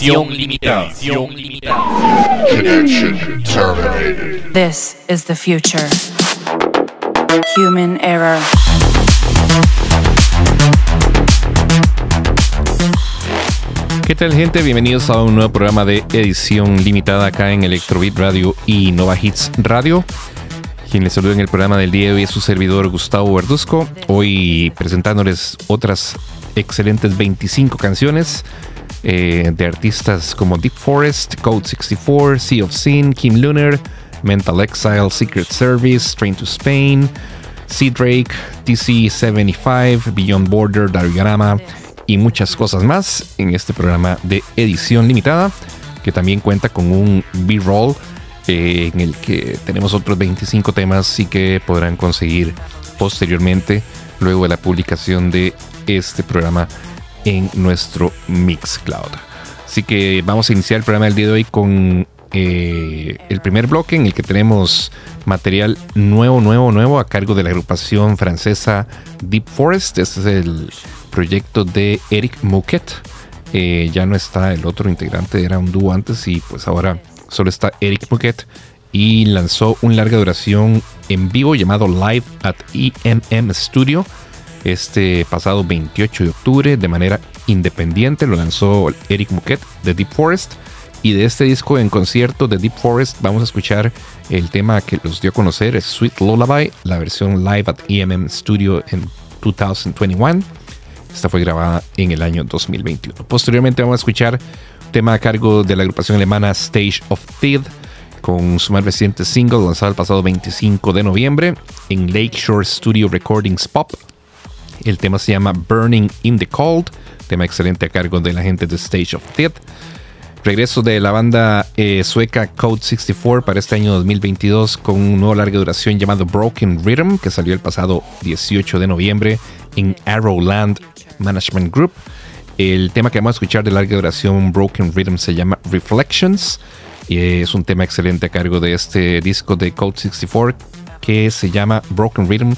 Edición limitada. Edición limitada. Connection terminated. This is the future. Human error. ¿Qué tal gente? Bienvenidos a un nuevo programa de edición limitada acá en Electrobit Radio y Nova Hits Radio. Quien les saluda en el programa del día de hoy es su servidor Gustavo Verduzco. Hoy presentándoles otras excelentes 25 canciones eh, de artistas como Deep Forest, Code 64, Sea of Sin, Kim Lunar, Mental Exile, Secret Service, Train to Spain, Sea Drake, TC75, Beyond Border, Darigama y muchas cosas más en este programa de edición limitada que también cuenta con un B-roll eh, en el que tenemos otros 25 temas y que podrán conseguir posteriormente luego de la publicación de este programa en nuestro Mixcloud. Así que vamos a iniciar el programa del día de hoy con eh, el primer bloque en el que tenemos material nuevo, nuevo, nuevo a cargo de la agrupación francesa Deep Forest. Este es el proyecto de Eric Mouquet. Eh, ya no está el otro integrante, era un dúo antes y pues ahora solo está Eric Mouquet y lanzó un larga duración en vivo llamado Live at EMM Studio este pasado 28 de octubre de manera independiente. Lo lanzó Eric Mouquet de Deep Forest. Y de este disco en concierto de Deep Forest vamos a escuchar el tema que los dio a conocer, Sweet Lullaby, la versión live at EMM Studio en 2021. Esta fue grabada en el año 2021. Posteriormente vamos a escuchar un tema a cargo de la agrupación alemana Stage of Thid con su más reciente single lanzado el pasado 25 de noviembre en Lakeshore Studio Recordings Pop. El tema se llama Burning in the Cold, tema excelente a cargo de la gente de Stage of Thid. Regreso de la banda eh, sueca Code 64 para este año 2022 con un nuevo larga duración llamado Broken Rhythm que salió el pasado 18 de noviembre en Arrowland Management Group. El tema que vamos a escuchar de larga duración Broken Rhythm se llama Reflections y es un tema excelente a cargo de este disco de Code 64 que se llama Broken Rhythm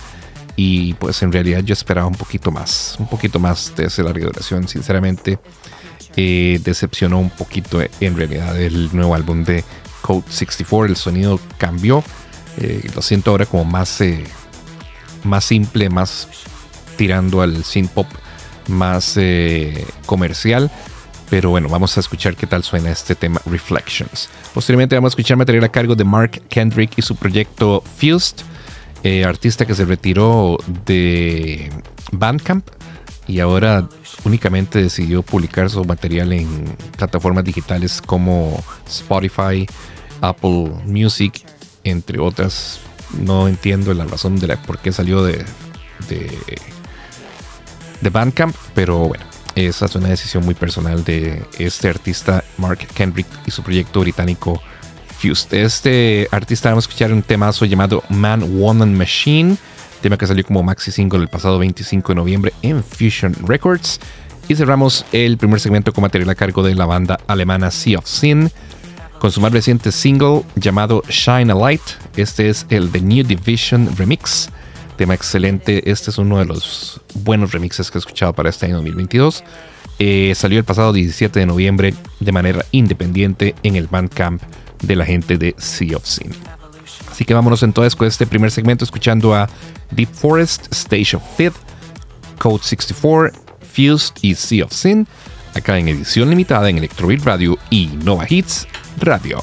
y pues en realidad yo esperaba un poquito más, un poquito más de esa larga duración, sinceramente eh, decepcionó un poquito en realidad el nuevo álbum de Code 64. El sonido cambió. Eh, lo siento ahora como más, eh, más simple, más tirando al synth pop, más comercial. Pero bueno, vamos a escuchar qué tal suena este tema Reflections. Posteriormente vamos a escuchar material a cargo de Mark Kendrick y su proyecto Fused, artista que se retiró de Bandcamp y ahora únicamente decidió publicar su material en plataformas digitales como Spotify, Apple Music, entre otras. No entiendo la razón de la por qué salió de, de, de Bandcamp, pero bueno, esa es una decisión muy personal de este artista Mark Kendrick y su proyecto británico Fused. Este artista vamos a escuchar un temazo llamado Man, Woman, Machine tema que salió como maxi single el pasado 25 de noviembre en Fusion Records. Y cerramos el primer segmento con material a cargo de la banda alemana Sea of Sin, con su más reciente single llamado Shine a Light. Este es el The New Division Remix. Tema excelente. Este es uno de los buenos remixes que he escuchado para este año 2022. Eh, salió el pasado 17 de noviembre de manera independiente en el Bandcamp de la gente de Sea of Sin. Así que vámonos entonces con este primer segmento escuchando a Deep Forest, Stage of Fifth, Code 64, Fused y Sea of Sin, acá en edición limitada en Electrobeat Radio y Nova Hits Radio.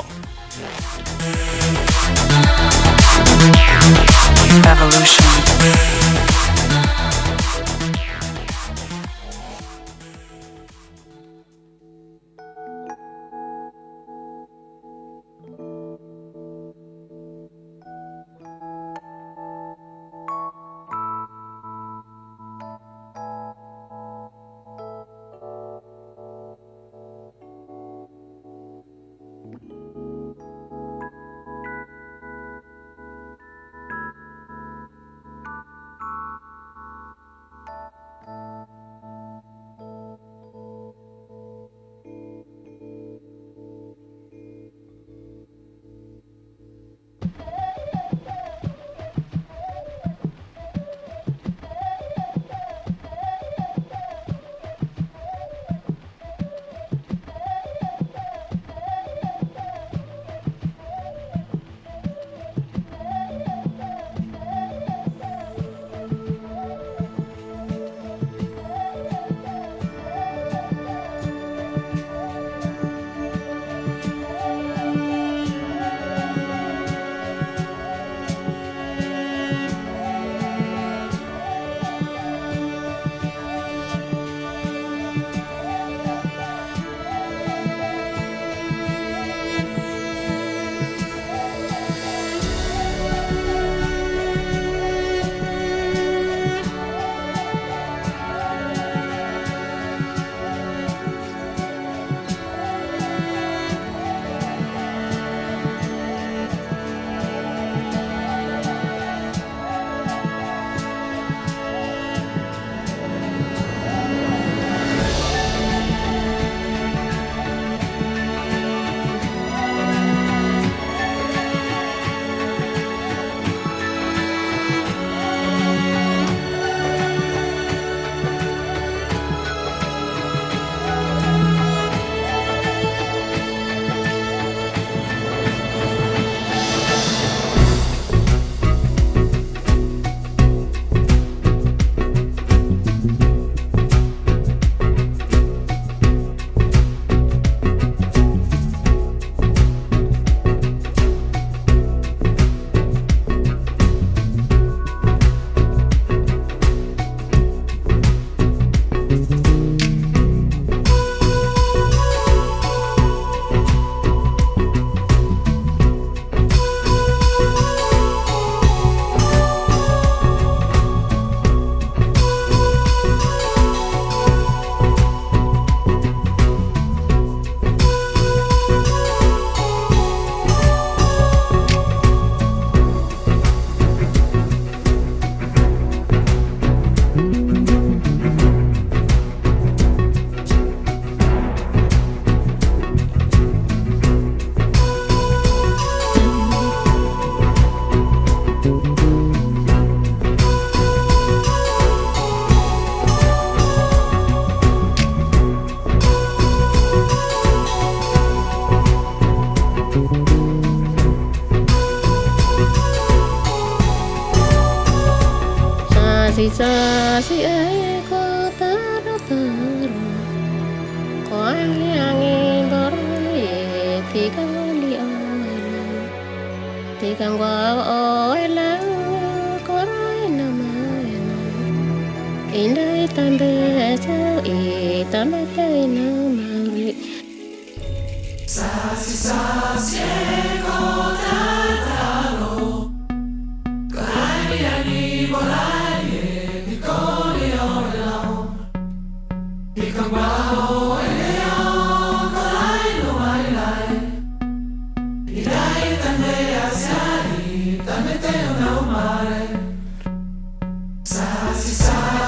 Sabe, sabe.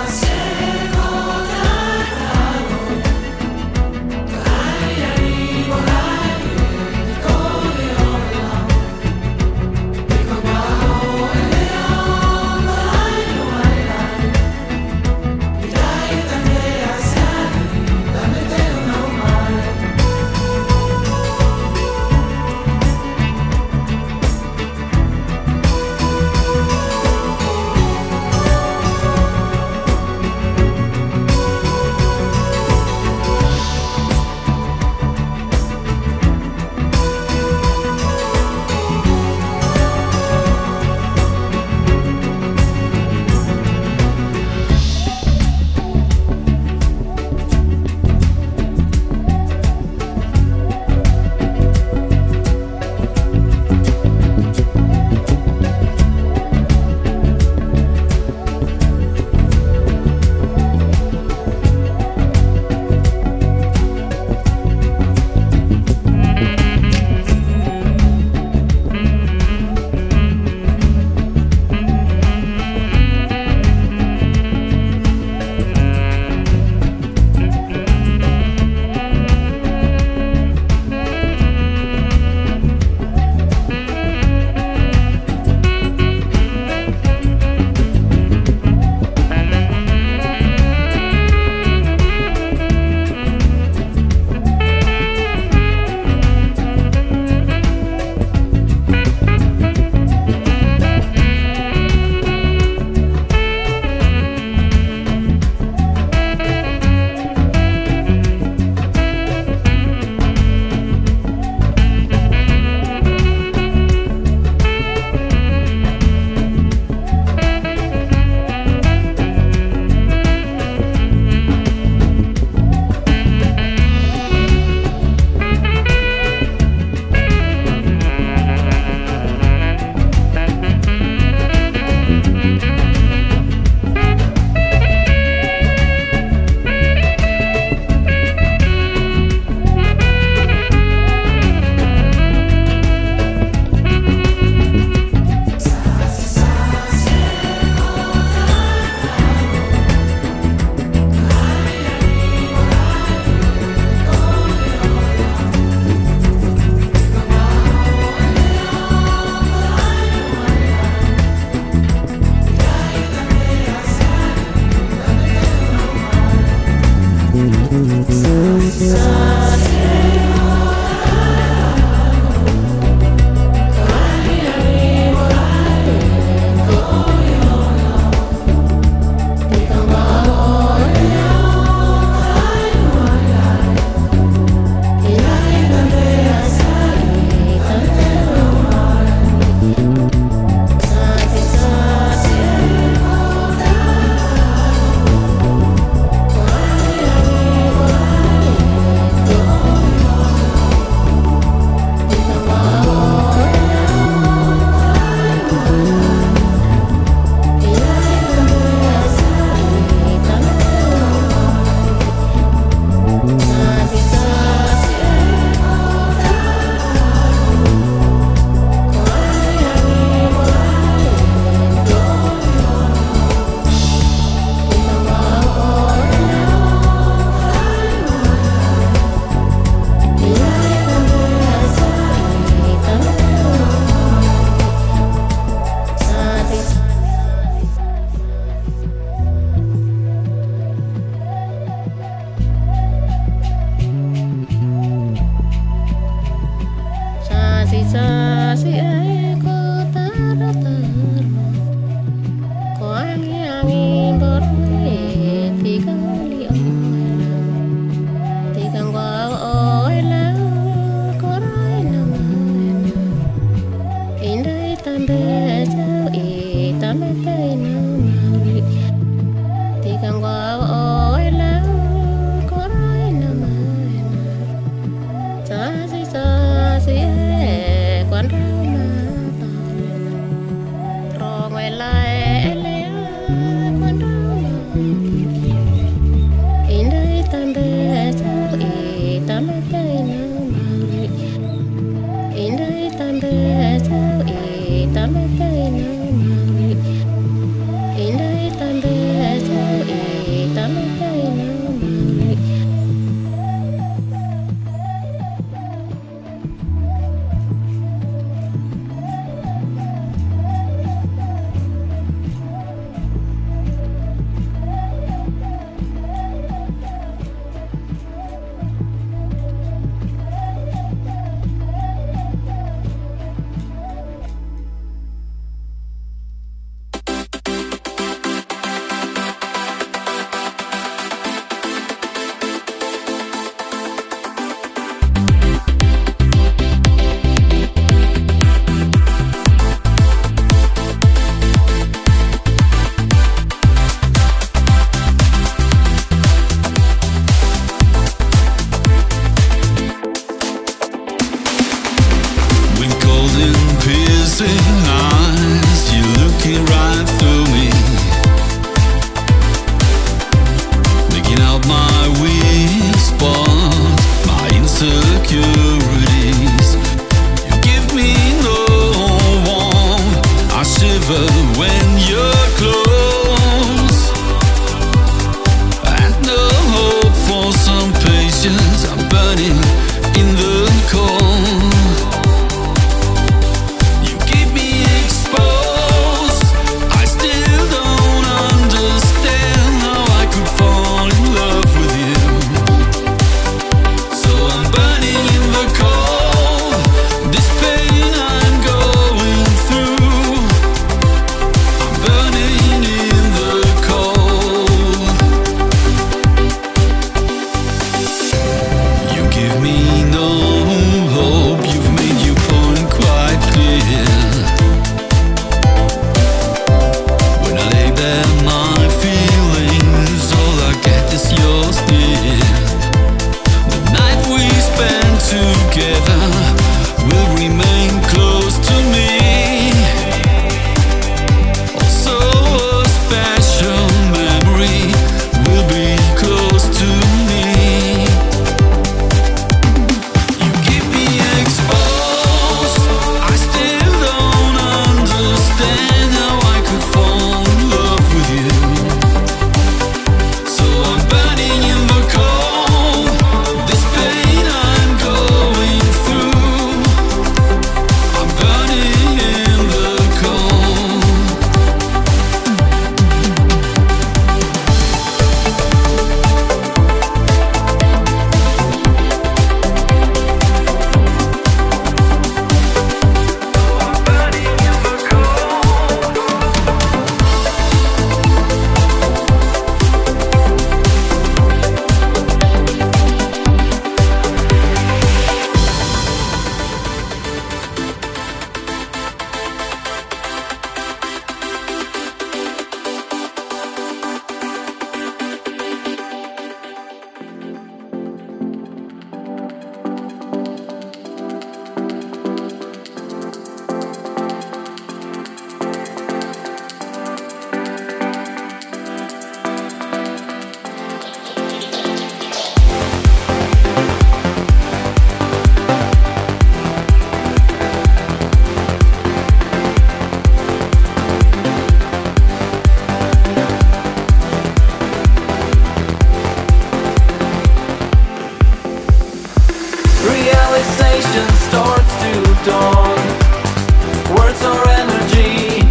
Words are energy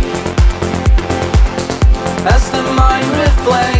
as the mind reflects.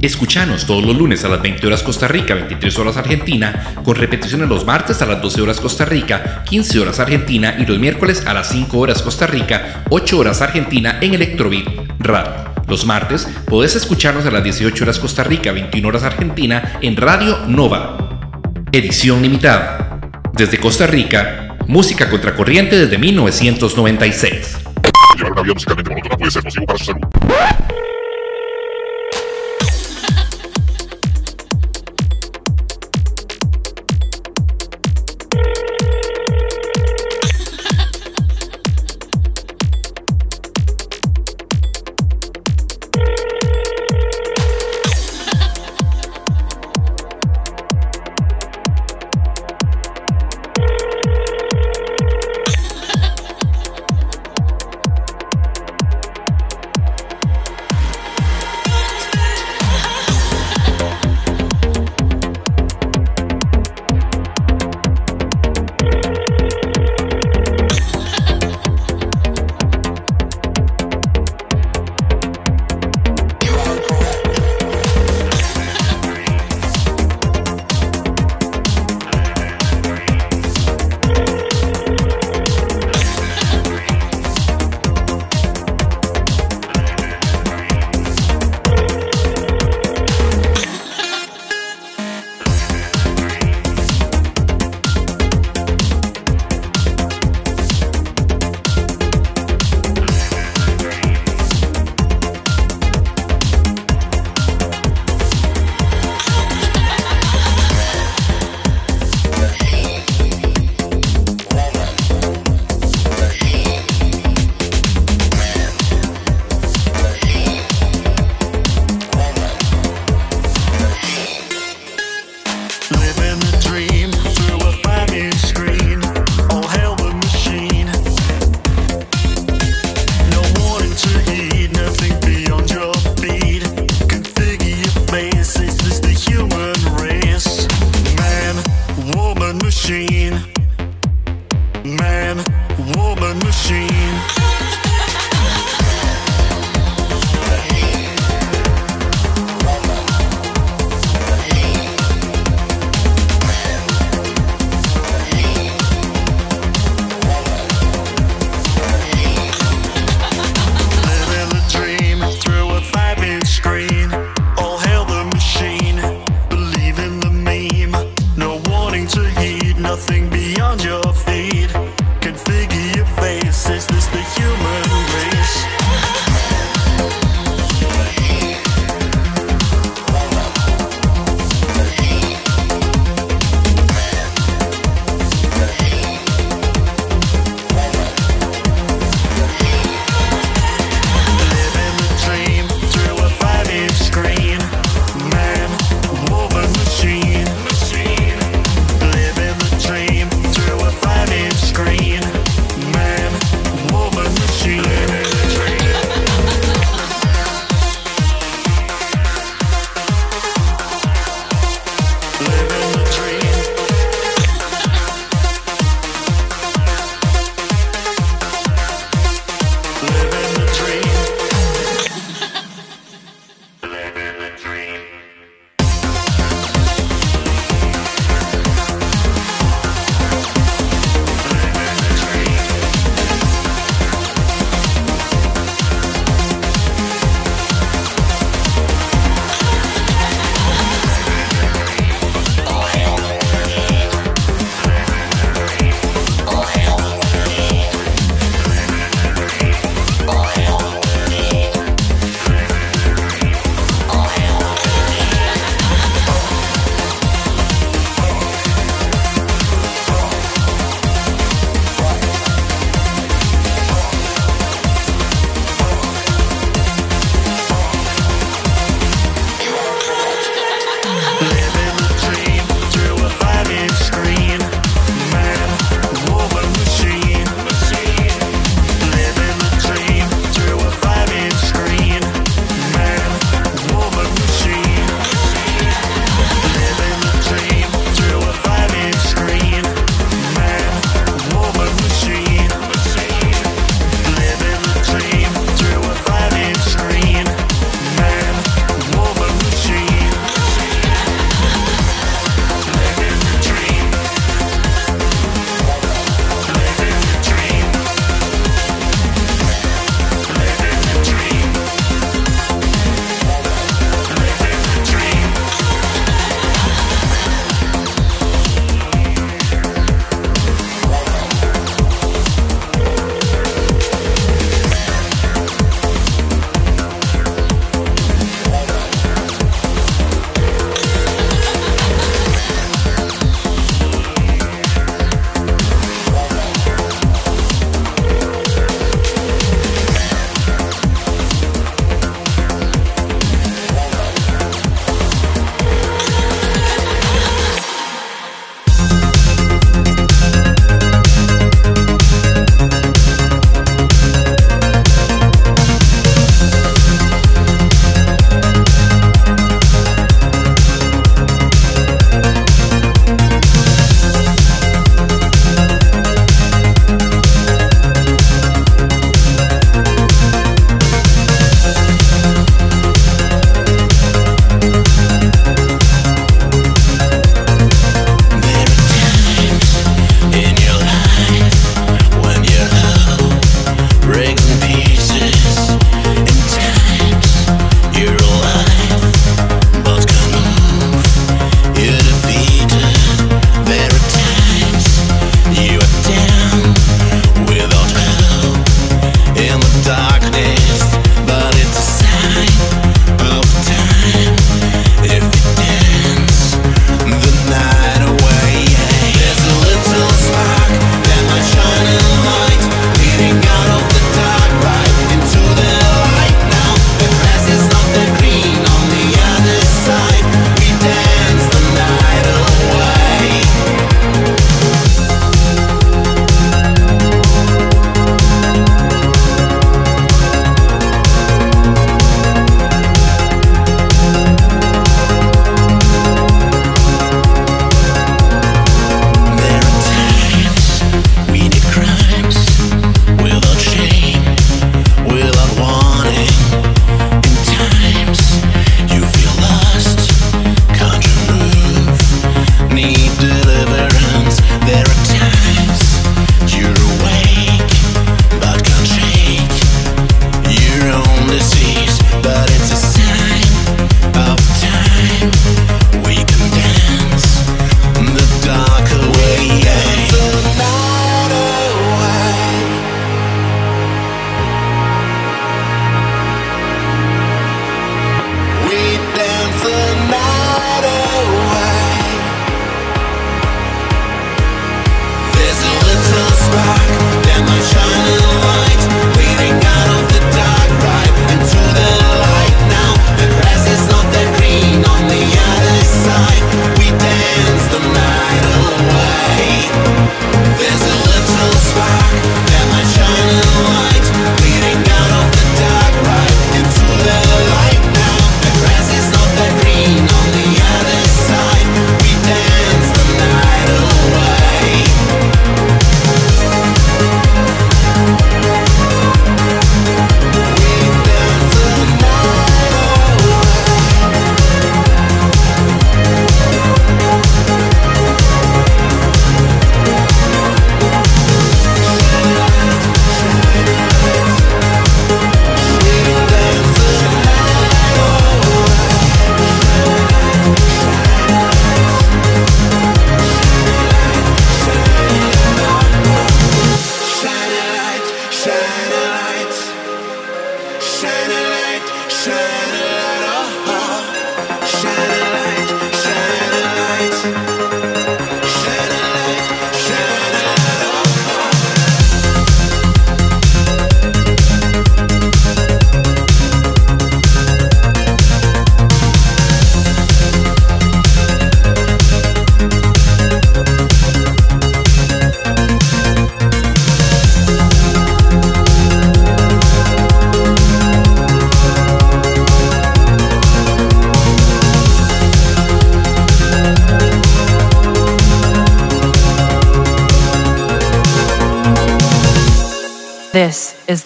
Escuchanos todos los lunes a las 20 horas Costa Rica, 23 horas Argentina, con repeticiones los martes a las 12 horas Costa Rica, 15 horas Argentina y los miércoles a las 5 horas Costa Rica, 8 horas Argentina en Electrobeat Radio. Los martes podés escucharnos a las 18 horas Costa Rica, 21 horas Argentina en Radio Nova. Edición limitada. Desde Costa Rica, música contracorriente desde 1996. Llevar musicalmente puede ser.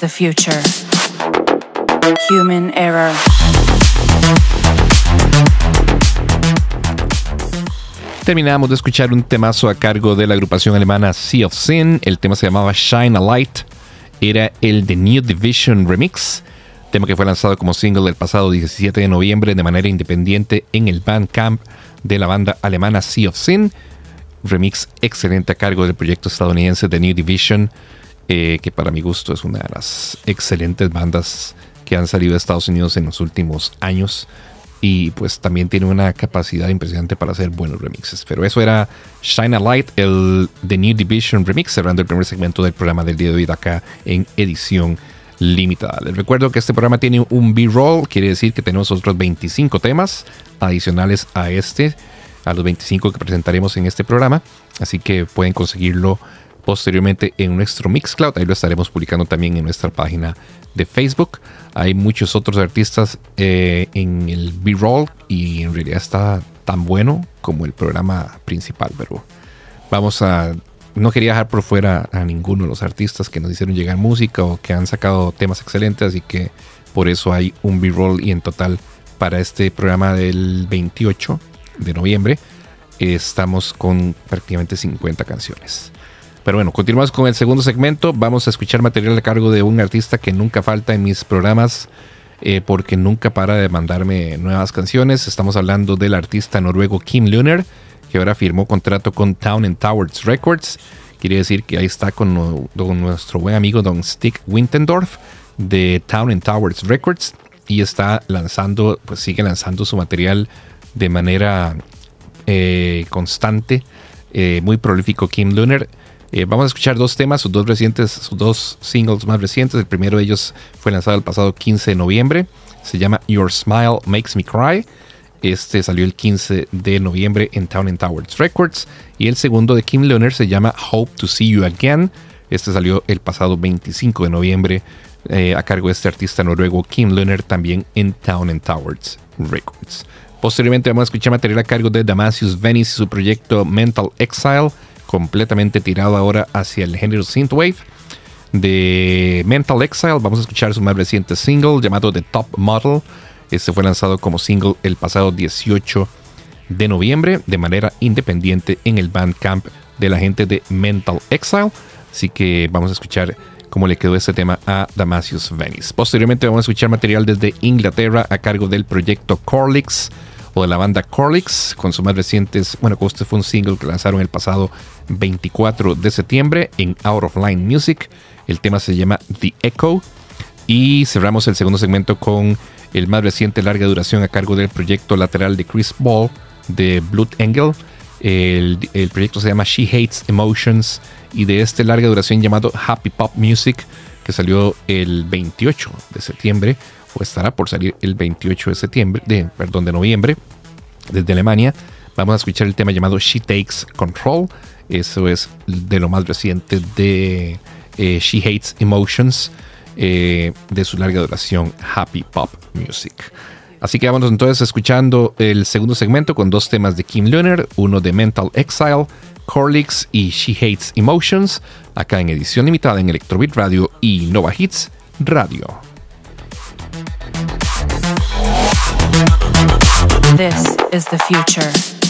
The future. Human error. Terminamos de escuchar un temazo a cargo de la agrupación alemana Sea of Sin. El tema se llamaba Shine a Light. Era el The New Division Remix, tema que fue lanzado como single el pasado 17 de noviembre de manera independiente en el Bandcamp de la banda alemana Sea of Sin. Remix excelente a cargo del proyecto estadounidense The New Division, que para mi gusto es una de las excelentes bandas que han salido de Estados Unidos en los últimos años y pues también tiene una capacidad impresionante para hacer buenos remixes. Pero eso era Shine a Light, el The New Division Remix, cerrando el primer segmento del programa del día de hoy de acá en edición limitada. Les recuerdo que este programa tiene un B-roll, quiere decir que tenemos otros 25 temas adicionales a este, a los 25 que presentaremos en este programa, así que pueden conseguirlo posteriormente en nuestro Mixcloud, ahí lo estaremos publicando también en nuestra página de Facebook. Hay muchos otros artistas eh, en el B-roll y en realidad está tan bueno como el programa principal, pero vamos a no quería dejar por fuera a ninguno de los artistas que nos hicieron llegar música o que han sacado temas excelentes, así que por eso hay un B-roll y en total para este programa del 28 de noviembre estamos con prácticamente 50 canciones. Pero bueno, continuamos con el segundo segmento. Vamos a escuchar material a cargo de un artista que nunca falta en mis programas eh, porque nunca para de mandarme nuevas canciones. Estamos hablando del artista noruego Kim Luner, que ahora firmó contrato con Town and Towers Records. Quiere decir que ahí está con, nuestro buen amigo Don Stick Wintendorf de Town and Towers Records y está lanzando, pues sigue lanzando su material de manera eh, constante, eh, muy prolífico Kim Luner. Eh, vamos a escuchar dos temas, sus dos recientes, sus dos singles más recientes. El primero de ellos fue lanzado el pasado 15 de noviembre. Se llama Your Smile Makes Me Cry. Este salió el 15 de noviembre en Town and Towers Records. Y el segundo de Kim Leonard se llama Hope to See You Again. Este salió el pasado 25 de noviembre eh, a cargo de este artista noruego Kim Leonard también en Town and Towers Records. Posteriormente vamos a escuchar material a cargo de Damasius Venice y su proyecto Mental Exile, completamente tirado ahora hacia el género synthwave. De Mental Exile vamos a escuchar su más reciente single llamado The Top Model. Este fue lanzado como single el pasado 18 de noviembre de manera independiente en el Bandcamp de la gente de Mental Exile. Así que vamos a escuchar cómo le quedó este tema a Damasius Venice. Posteriormente vamos a escuchar material desde Inglaterra a cargo del proyecto Corlix o de la banda Corlix con sus más recientes, bueno, este fue un single que lanzaron el pasado 24 de septiembre en Out of Line Music. El tema se llama The Echo y cerramos el segundo segmento con el más reciente larga duración a cargo del proyecto lateral de Chris Ball de Blood Angel. El, el proyecto se llama She Hates Emotions y de este larga duración llamado Happy Pop Music que salió el 28 de septiembre estará por salir el 28 de septiembre, de, perdón, de noviembre desde Alemania. Vamos a escuchar el tema llamado She Takes Control. Eso es de lo más reciente de eh, She Hates Emotions eh, de su larga duración Happy Pop Music. Así que vámonos entonces escuchando el segundo segmento con dos temas de Kim Leonard, uno de Mental Exile, Corlix y She Hates Emotions, acá en edición limitada en Electrobit Radio y Nova Hits Radio. This is the future.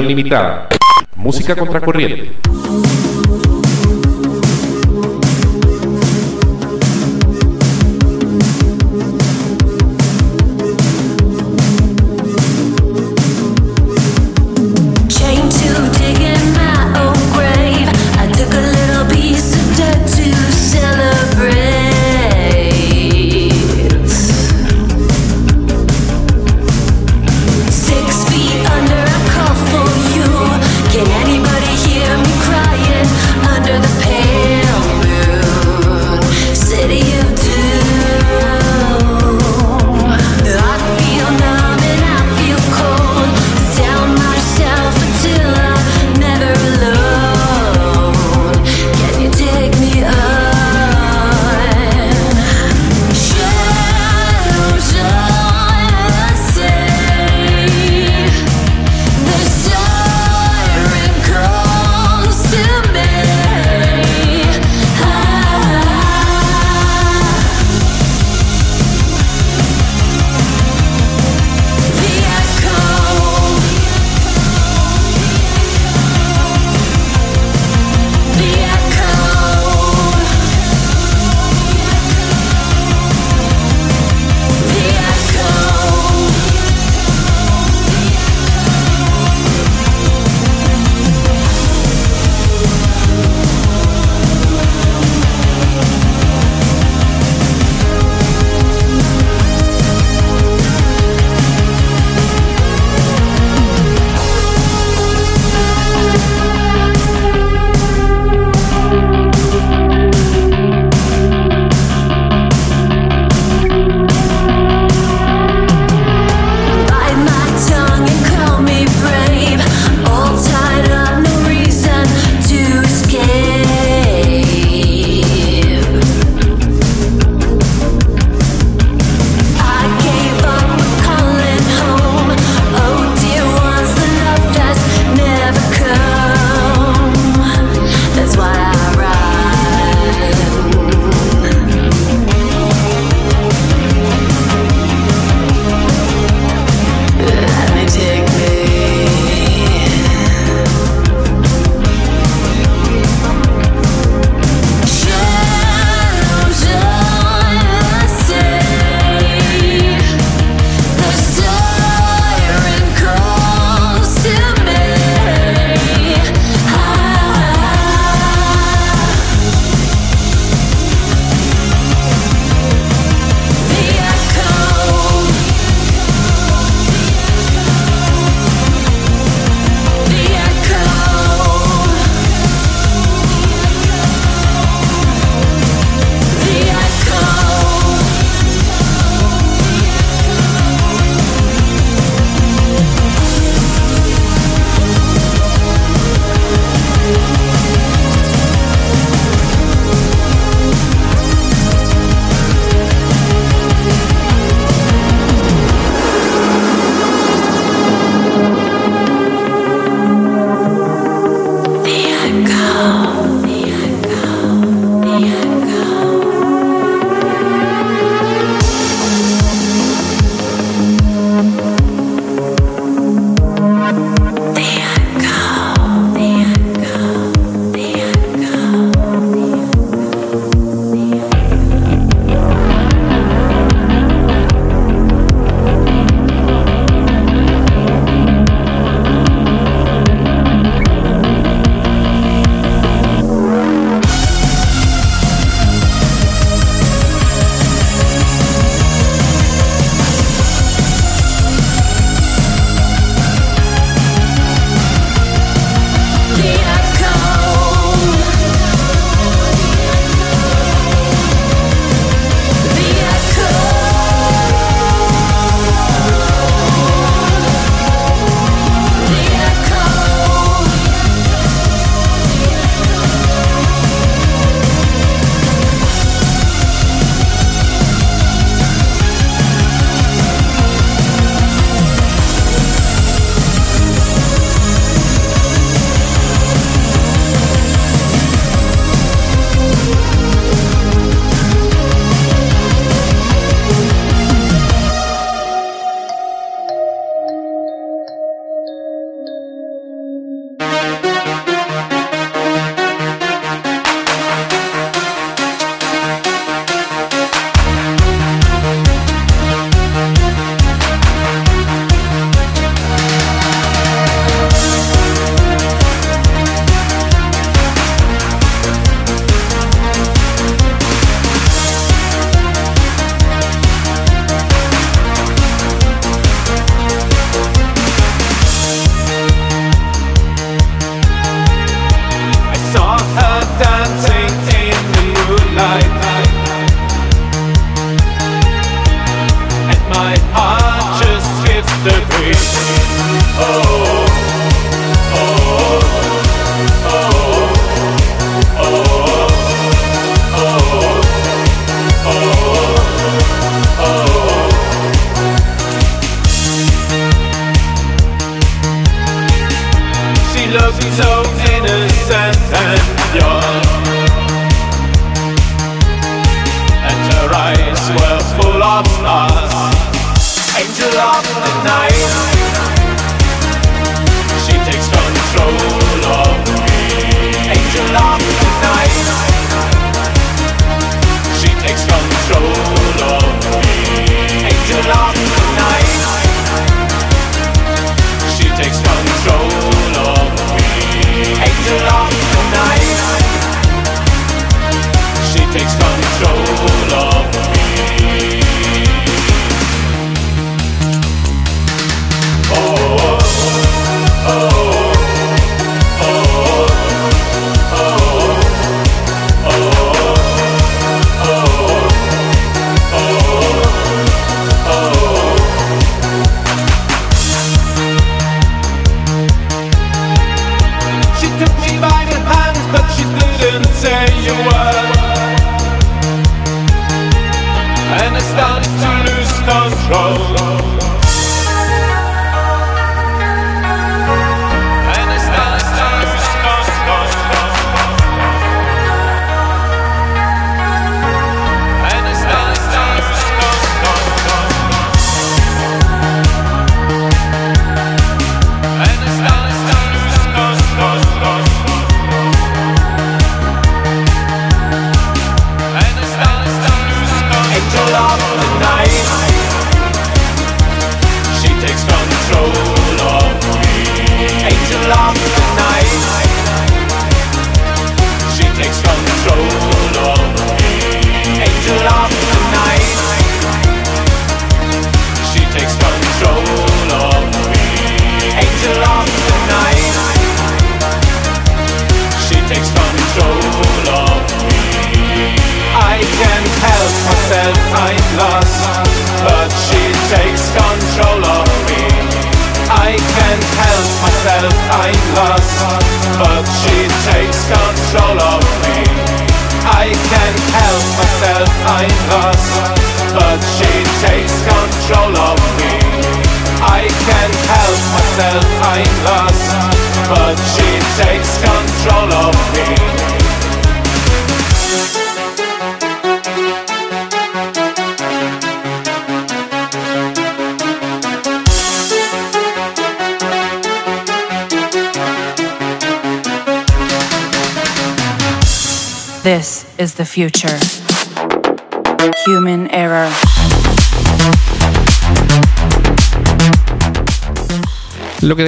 Limitada. Música contracorriente.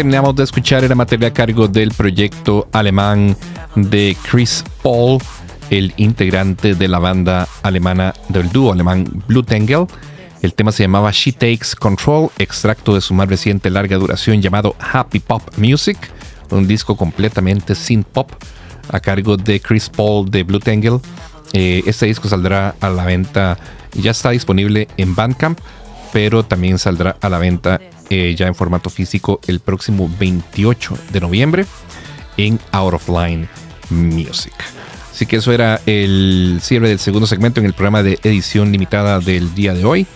Terminamos de escuchar era material a cargo del proyecto alemán de Chris Paul, el integrante de la banda alemana del dúo alemán Blue Tangle. El tema se llamaba She Takes Control, extracto de su más reciente larga duración llamado Happy Pop Music, un disco completamente sin pop a cargo de Chris Paul de Blue Tangle. Eh, este disco saldrá a la venta, ya está disponible en Bandcamp, pero también saldrá a la venta eh, ya en formato físico el próximo 28 de noviembre en Out of Line Music. Así que eso era el cierre del segundo segmento en el programa de edición limitada del día de hoy.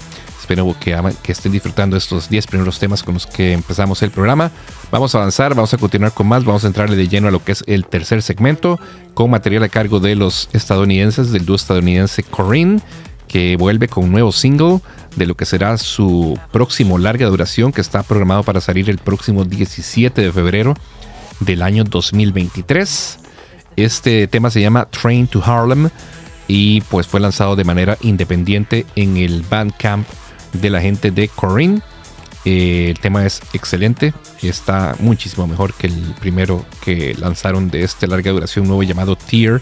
Espero que, que estén disfrutando estos 10 primeros temas con los que empezamos el programa. Vamos a avanzar, vamos a continuar con más, vamos a entrarle de lleno a lo que es el tercer segmento, con material a cargo de los estadounidenses, del dúo estadounidense Corinne, que vuelve con un nuevo single de lo que será su próximo larga duración, que está programado para salir el próximo 17 de febrero del año 2023. Este tema se llama Train to Harlem y pues fue lanzado de manera independiente en el Bandcamp de la gente de Corinne. Eh, el tema es excelente, está muchísimo mejor que el primero que lanzaron de esta larga duración nuevo llamado Tear,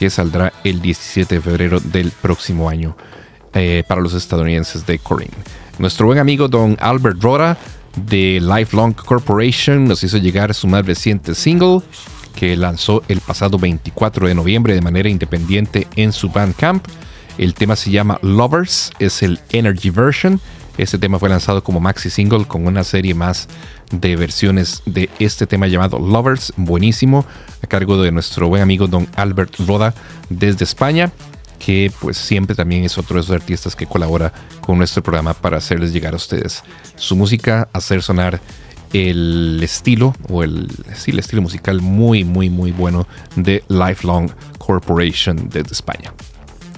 que saldrá el 17 de febrero del próximo año eh, para los estadounidenses de Corinne. Nuestro buen amigo don Albert Roda de Lifelong Corporation nos hizo llegar su más reciente single que lanzó el pasado 24 de noviembre de manera independiente en su Bandcamp. El tema se llama Lovers, es el Energy Version. Este tema fue lanzado como maxi single con una serie más de versiones de este tema llamado Lovers, buenísimo, a cargo de nuestro buen amigo don Albert Roda desde España, que pues siempre también es otro de esos artistas que colabora con nuestro programa para hacerles llegar a ustedes su música, hacer sonar el estilo o el, sí, el estilo musical muy, muy, muy bueno de Lifelong Corporation desde España.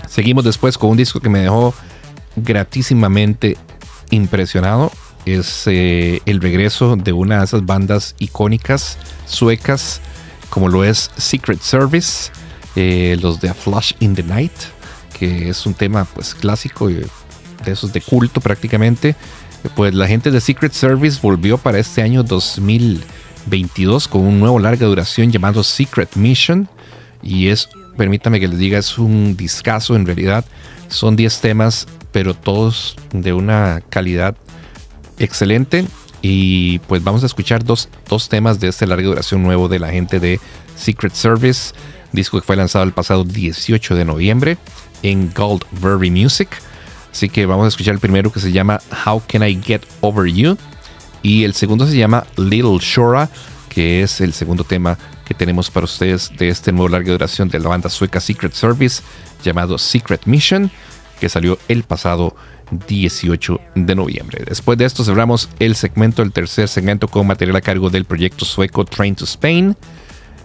Seguimos después con un disco que me dejó gratísimamente impresionado. Es eh, el regreso de una de esas bandas icónicas suecas, como lo es Secret Service, eh, los de A Flash in the Night, que es un tema pues clásico y de esos de culto prácticamente. Pues la gente de Secret Service volvió para este año 2022 con un nuevo larga duración llamado Secret Mission y es, permítame que les diga, es un discazo en realidad. Son 10 temas, pero todos de una calidad excelente. Y pues vamos a escuchar dos, dos temas de este larga duración nuevo de la gente de Secret Service, disco que fue lanzado el pasado 18 de noviembre en Goldberry Music. Así que vamos a escuchar el primero que se llama How Can I Get Over You y el segundo se llama Little Shora, que es el segundo tema que tenemos para ustedes de este nuevo larga duración de la banda sueca Secret Service llamado Secret Mission, que salió el pasado 18 de noviembre. Después de esto cerramos el segmento, el tercer segmento con material a cargo del proyecto sueco Train to Spain.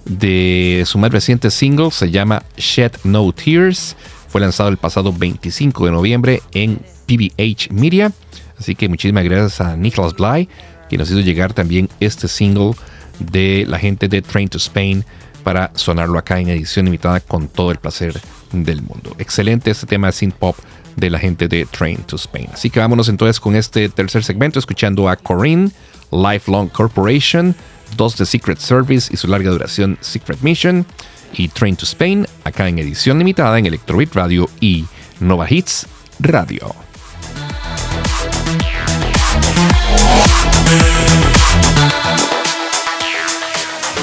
De su más reciente single se llama Shed No Tears. Fue lanzado el pasado 25 de noviembre en PBH Media. Así que muchísimas gracias a Nicholas Bly, que nos hizo llegar también este single de la gente de Train to Spain para sonarlo acá en edición limitada con todo el placer del mundo. Excelente este tema de synth pop de la gente de Train to Spain. Así que vámonos entonces con este tercer segmento escuchando a Corinne, Lifelong Corporation, dos de Secret Service y su larga duración Secret Mission y Train to Spain acá en edición limitada en Electrobeat Radio y Nova Hits Radio.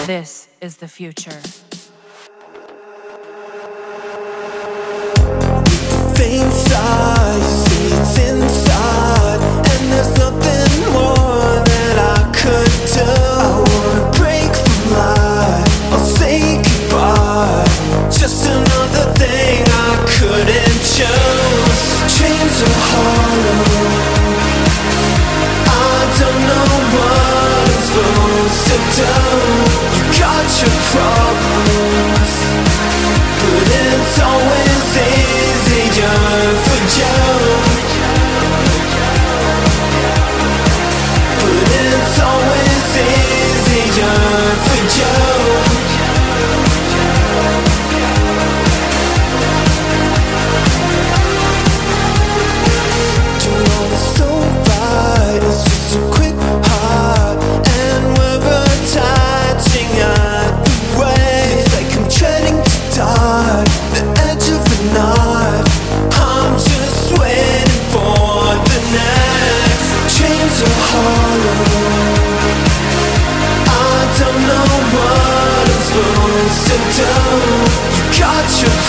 This is the future. Inside, inside, and there's nothing more that I could do. I wanna break I'll say goodbye. Just another thing I couldn't choose. Are hollow. I don't know what supposed to do. You got your problems, but it's always future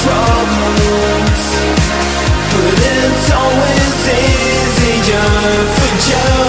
problems. But it's always easier for you.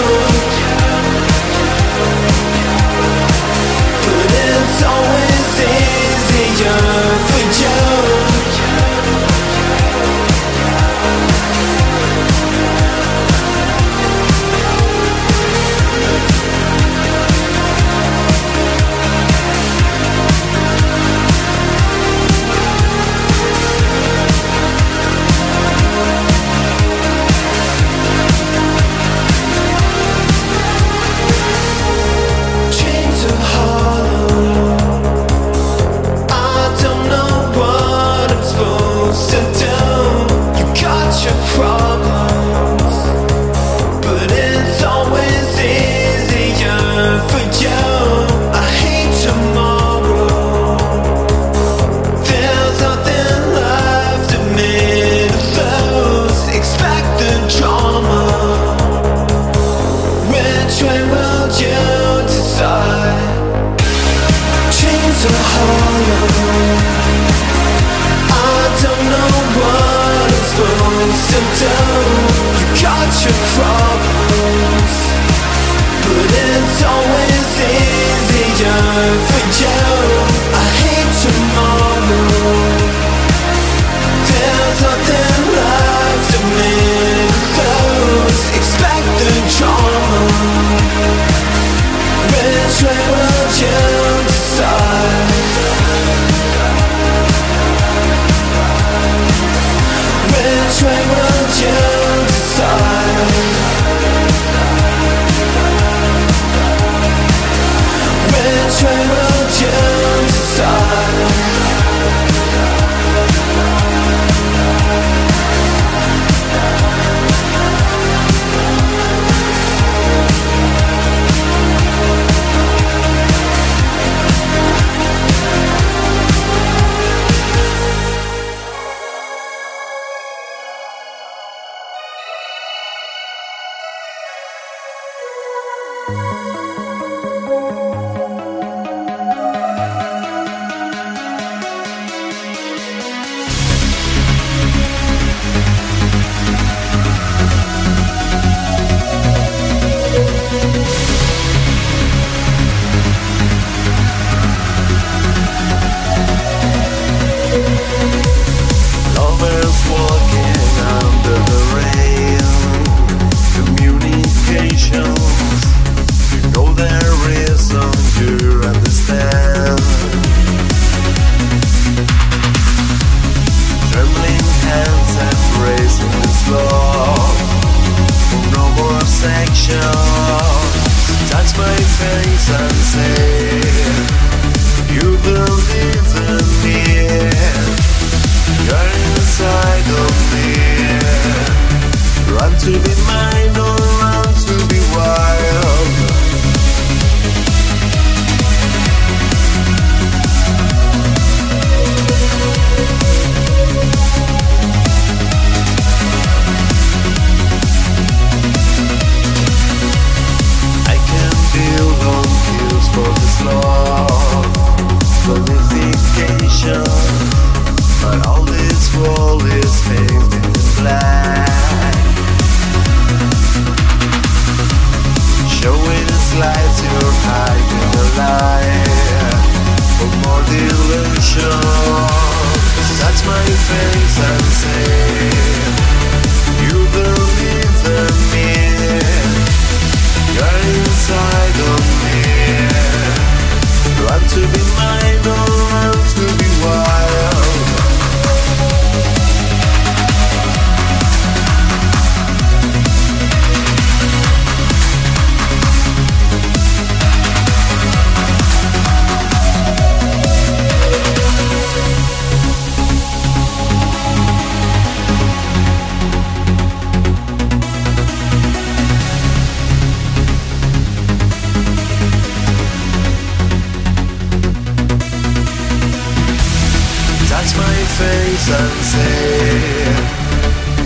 sunset.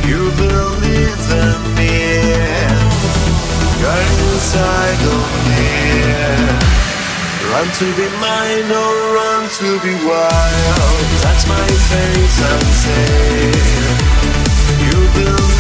You believe in me inside Run to be mine or run to be wild. Touch my face and say You believe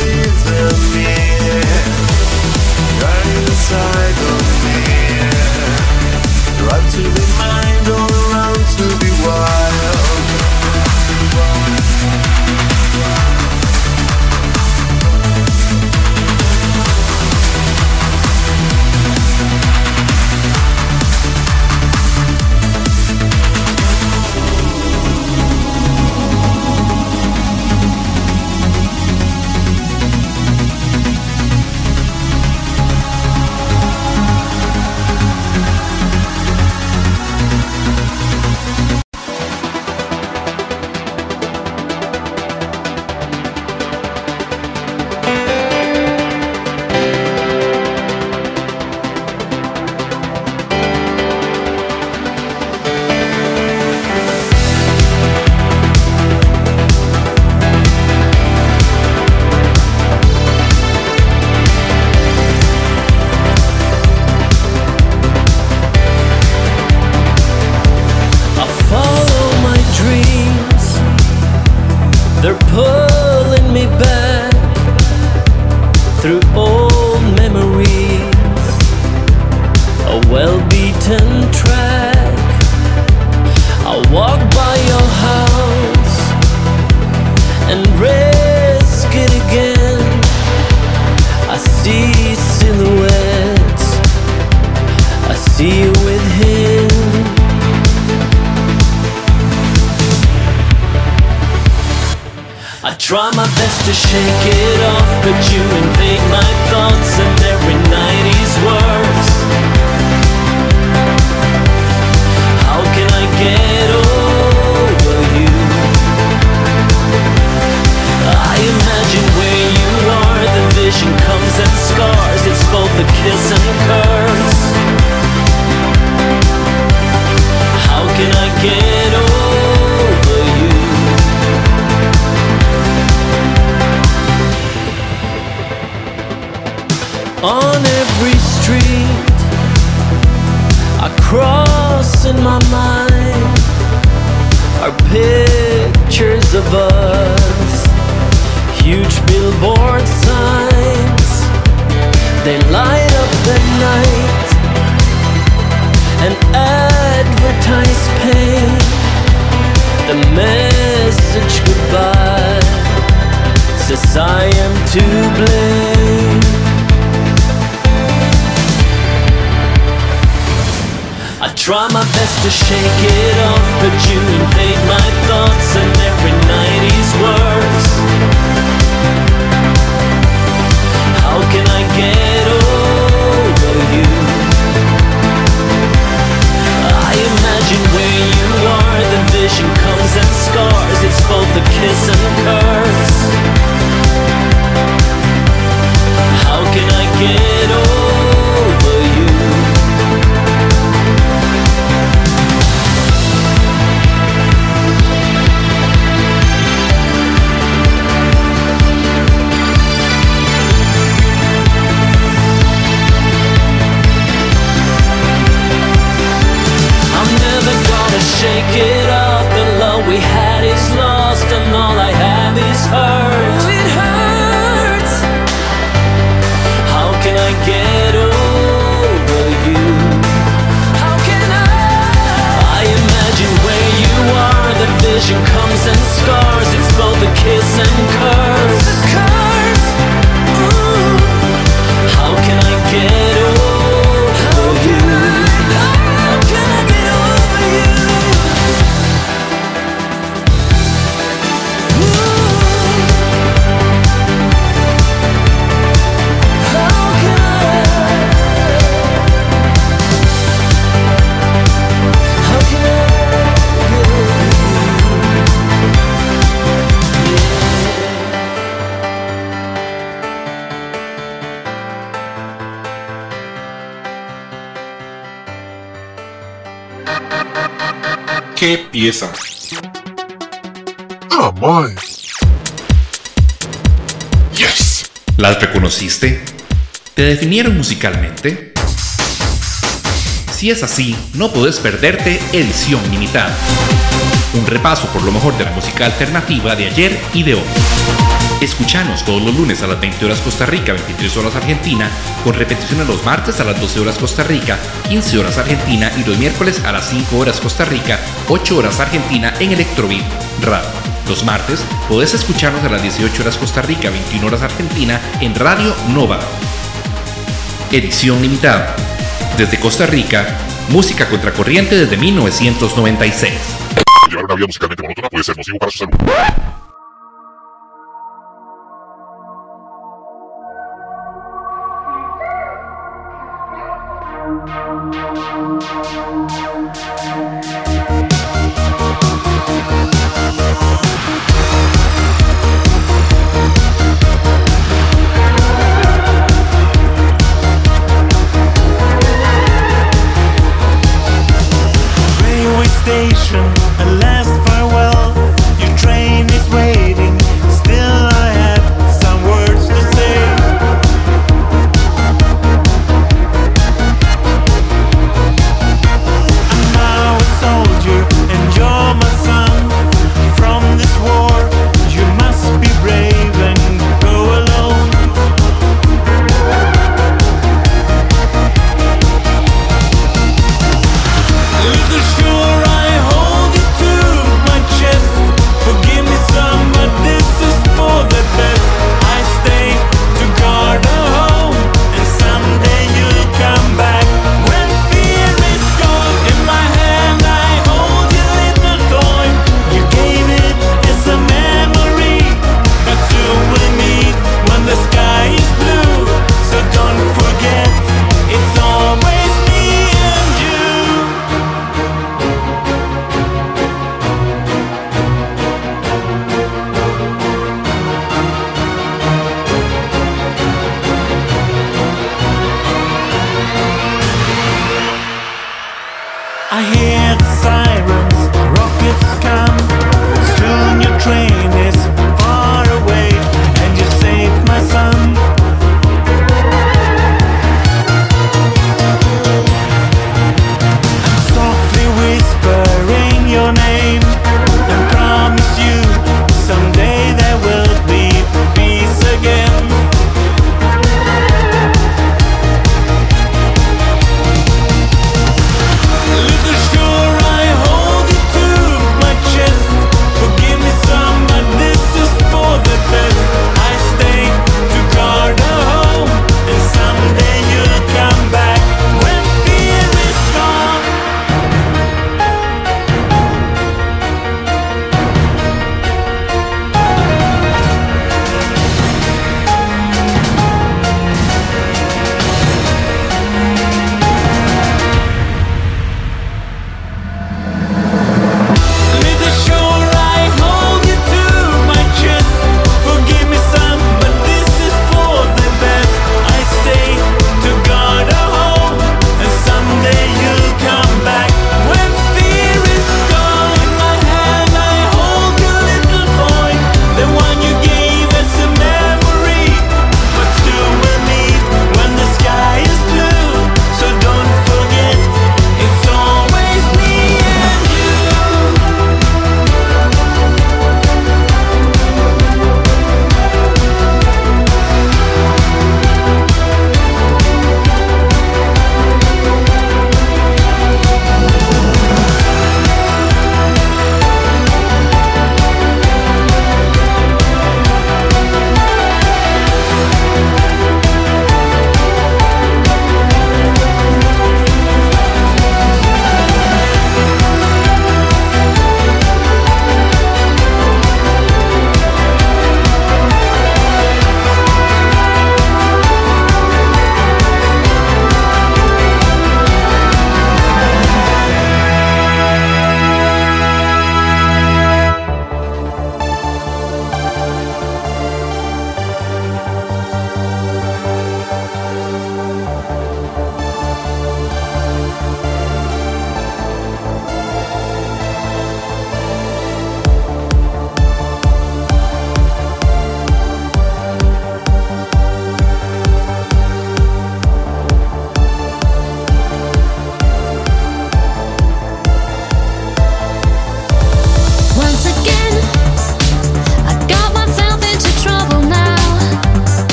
¡Qué pieza! ¡Ah! ¡Yes! ¿Las reconociste? ¿Te definieron musicalmente? Si es así, no puedes perderte Edición Limitada. Un repaso por lo mejor de la música alternativa de ayer y de hoy. Escuchanos todos los lunes a las 20 horas Costa Rica, 23 horas Argentina, con repeticiones los martes a las 12 horas Costa Rica, 15 horas Argentina y los miércoles a las 5 horas Costa Rica, 8 horas Argentina en Electrobeat Radio. Los martes podés escucharnos a las 18 horas Costa Rica, 21 horas Argentina en Radio Nova. Edición limitada. Desde Costa Rica, música contracorriente desde 1996. Llevar una vida musicalmente monótona puede ser nocivo para su salud.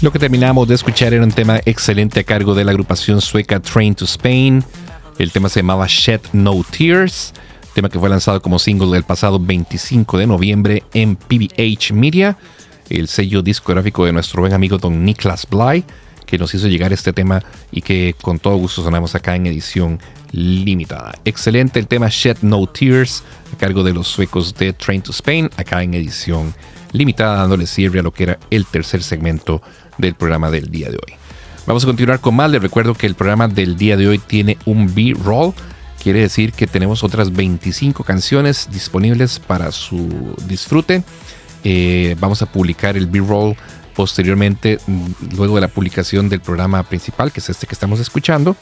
Lo que terminamos de escuchar era un tema excelente a cargo de la agrupación sueca Train to Spain. El tema se llamaba Shed No Tears, tema que fue lanzado como single el pasado 25 de noviembre en PBH Media, el sello discográfico de nuestro buen amigo don Niklas Bly, que nos hizo llegar este tema y que con todo gusto sonamos acá en edición limitada. Excelente el tema Shed No Tears a cargo de los suecos de Train to Spain, acá en edición limitada, dándole cierre a lo que era el tercer segmento del programa del día de hoy. Vamos a continuar con más. Les recuerdo que el programa del día de hoy tiene un B-roll. Quiere decir que tenemos otras 25 canciones disponibles para su disfrute. Eh, vamos a publicar el B-roll posteriormente, mm, luego de la publicación del programa principal, que es este que estamos escuchando.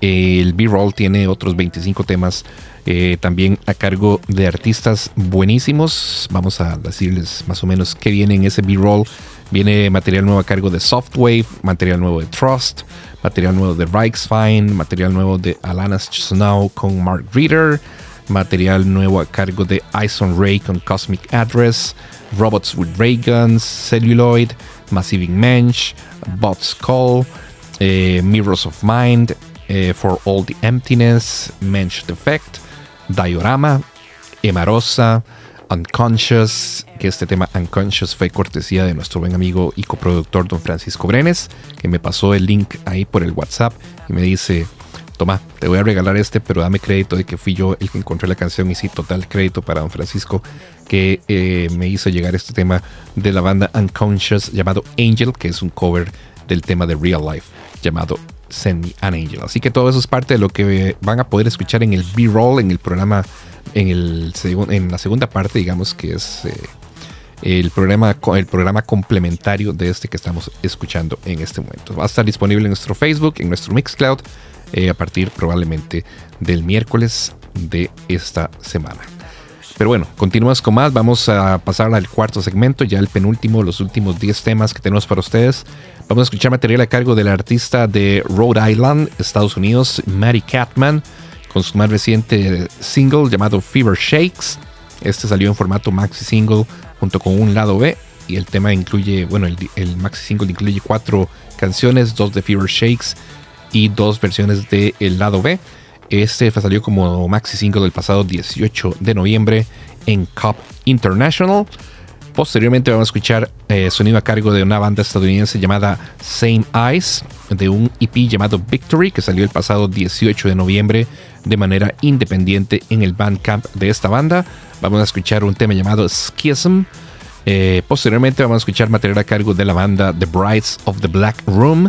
El B-roll tiene otros 25 temas eh, también a cargo de artistas buenísimos. Vamos a decirles más o menos qué viene en ese B-roll. Viene material nuevo a cargo de Softwave, material nuevo de Trust, material nuevo de Reichsfine, material nuevo de Alanis Snow con Mark Reader, material nuevo a cargo de Ison Ray con Cosmic Address, Robots with Ray Guns, Celluloid, Massive Mensch, Bots Call, eh, Mirrors of Mind, eh, For All the Emptiness, Mensch Defect, Diorama, Emarosa, Unconscious, que este tema Unconscious fue cortesía de nuestro buen amigo y coproductor don Francisco Brenes, que me pasó el link ahí por el WhatsApp y me dice, toma, te voy a regalar este, pero dame crédito de que fui yo el que encontré la canción y sí, total crédito para don Francisco, que eh, me hizo llegar este tema de la banda Unconscious llamado Angel, que es un cover del tema de Real Life llamado Send Me an Angel. Así que todo eso es parte de lo que van a poder escuchar en el B-roll, en el programa, en, el, en la segunda parte, digamos, que es eh, el, programa, el programa complementario de este que estamos escuchando en este momento. Va a estar disponible en nuestro Facebook, en nuestro Mixcloud, eh, a partir probablemente del miércoles de esta semana. Pero bueno, continuamos con más. Vamos a pasar al cuarto segmento, ya el penúltimo, los últimos 10 temas que tenemos para ustedes. Vamos a escuchar material a cargo del artista de Rhode Island, Estados Unidos, Mary Catman, con su más reciente single llamado Fever Shakes. Este salió en formato maxi single junto con un lado B y el tema incluye, bueno, el, maxi single incluye cuatro canciones, dos de Fever Shakes y dos versiones del el lado B. Este salió como maxi single el pasado 18 de noviembre en Cup International. Posteriormente vamos a escuchar eh, sonido a cargo de una banda estadounidense llamada Same Eyes, de un EP llamado Victory, que salió el pasado 18 de noviembre de manera independiente en el Bandcamp de esta banda. Vamos a escuchar un tema llamado Schism. Eh, posteriormente vamos a escuchar material a cargo de la banda The Brides of the Black Room.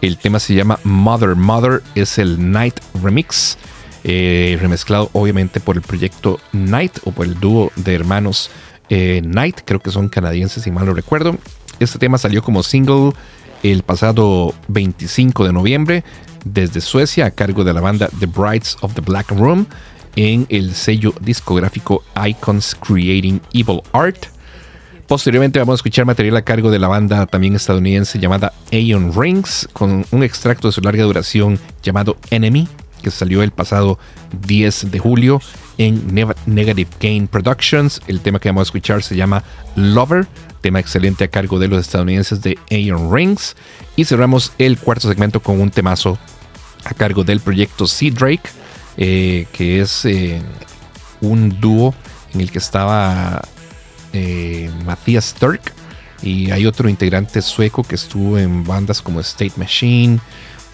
El tema se llama Mother Mother, es el Night Remix, eh, remezclado obviamente por el proyecto Night o por el dúo de hermanos eh, Night, creo que son canadienses si mal no recuerdo. Este tema salió como single el pasado 25 de noviembre desde Suecia a cargo de la banda The Brides of the Black Room en el sello discográfico Icons Creating Evil Art. Posteriormente vamos a escuchar material a cargo de la banda también estadounidense llamada Aeon Rings con un extracto de su larga duración llamado Enemy que salió el pasado 10 de julio en Negative Gain Productions. El tema que vamos a escuchar se llama Lover, tema excelente a cargo de los estadounidenses de Aeon Rings. Y cerramos el cuarto segmento con un temazo a cargo del proyecto Sea Drake, eh, que es eh, un dúo en el que estaba eh, Matthias Turk y hay otro integrante sueco que estuvo en bandas como State Machine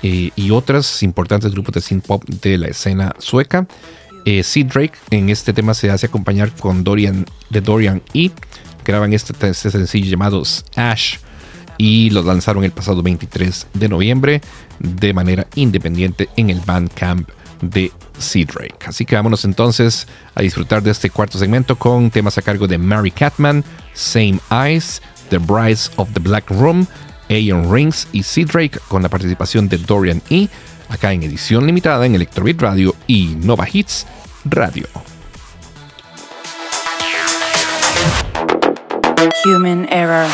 y otros importantes grupos de synth pop de la escena sueca. Eh, Drake en este tema se hace acompañar con Dorian de Dorian E. Graban este, este sencillo llamado Ash y los lanzaron el pasado 23 de noviembre de manera independiente en el Bandcamp de Sea Drake. Así que vámonos entonces a disfrutar de este cuarto segmento con temas a cargo de Mary Catman, Same Eyes, The Brides of the Black Room, Aeon Rings y Sea Drake con la participación de Dorian E. Acá en edición limitada en Electrobit Radio y Nova Hits Radio. Human error.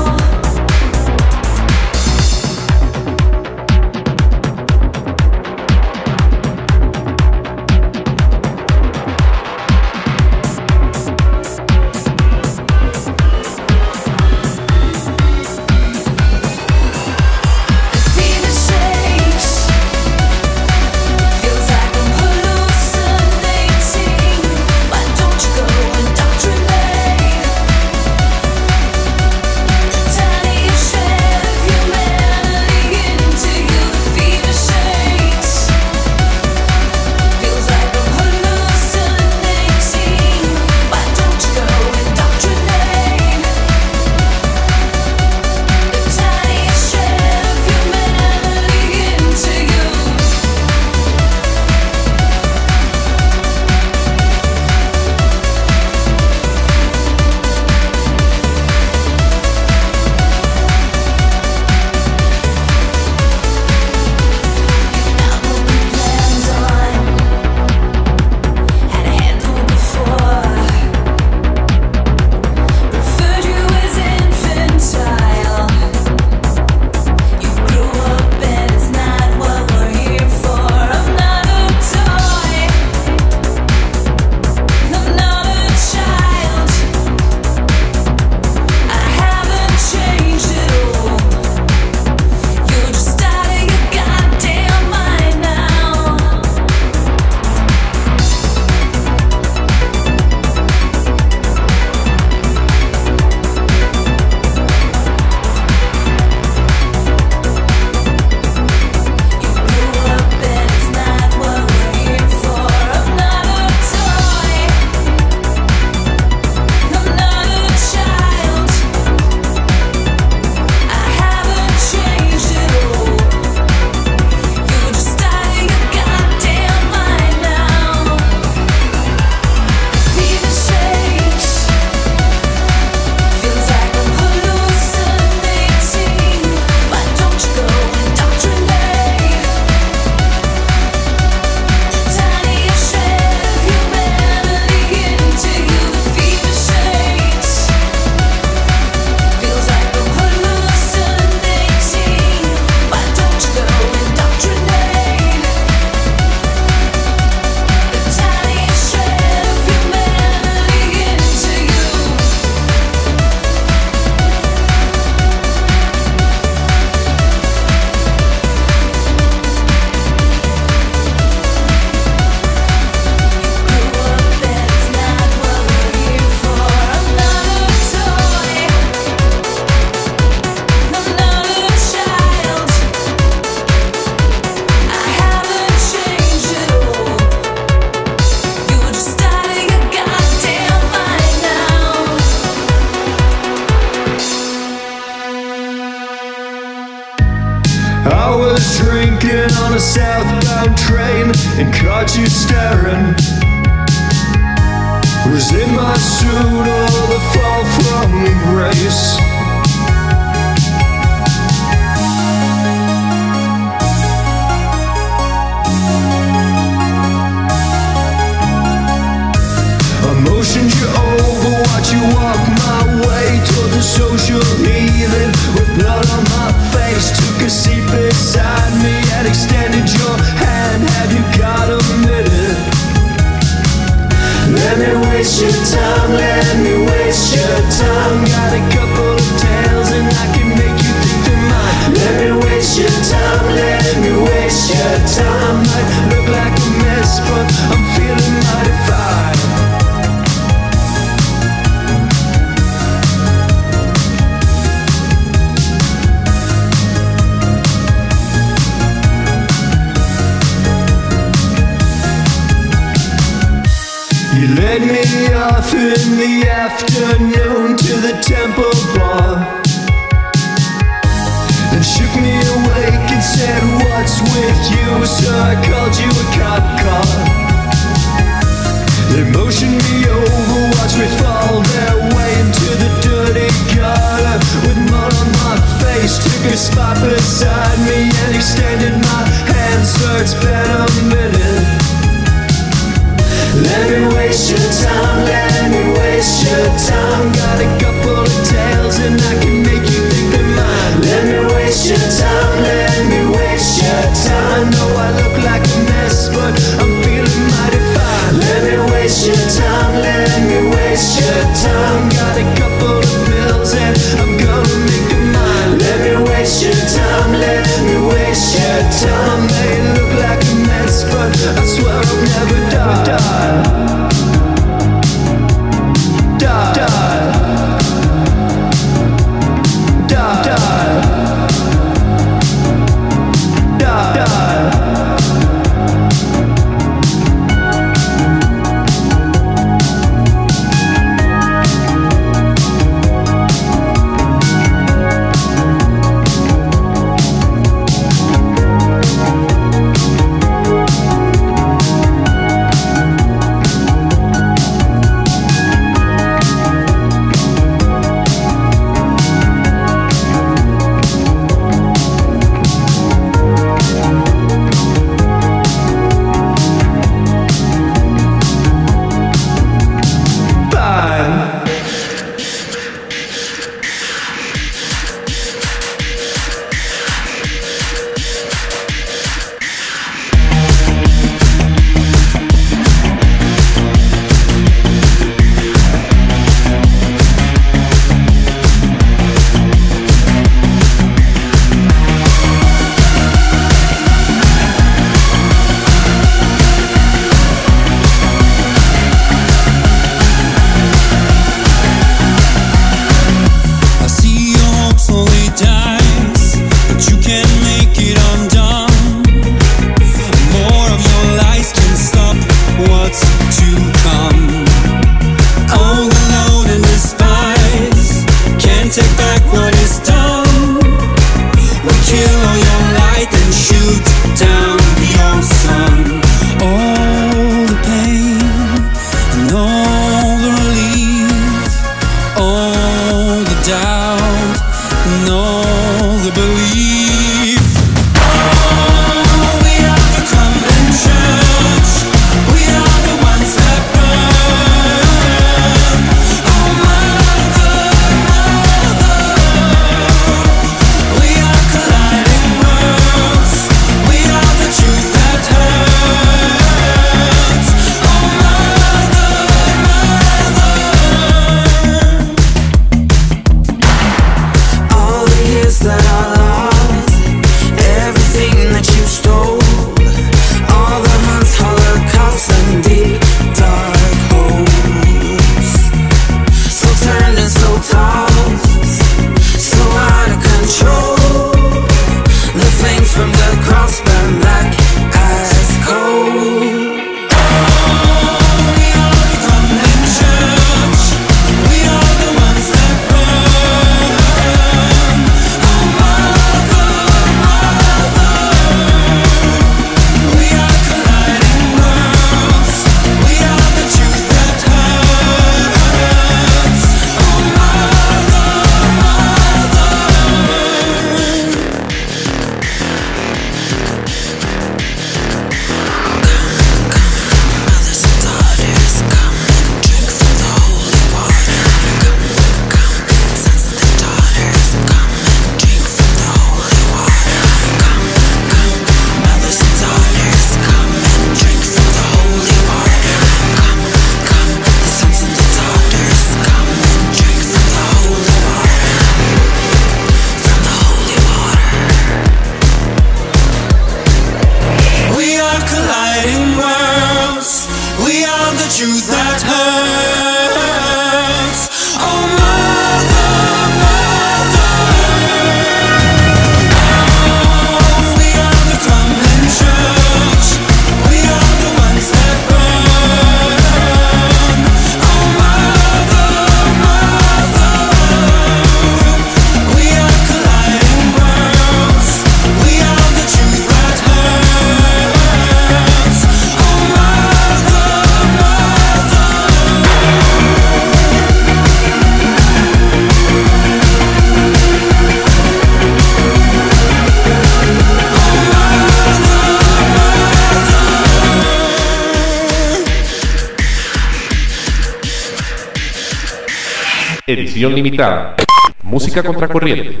Limitada. Música contracorriente.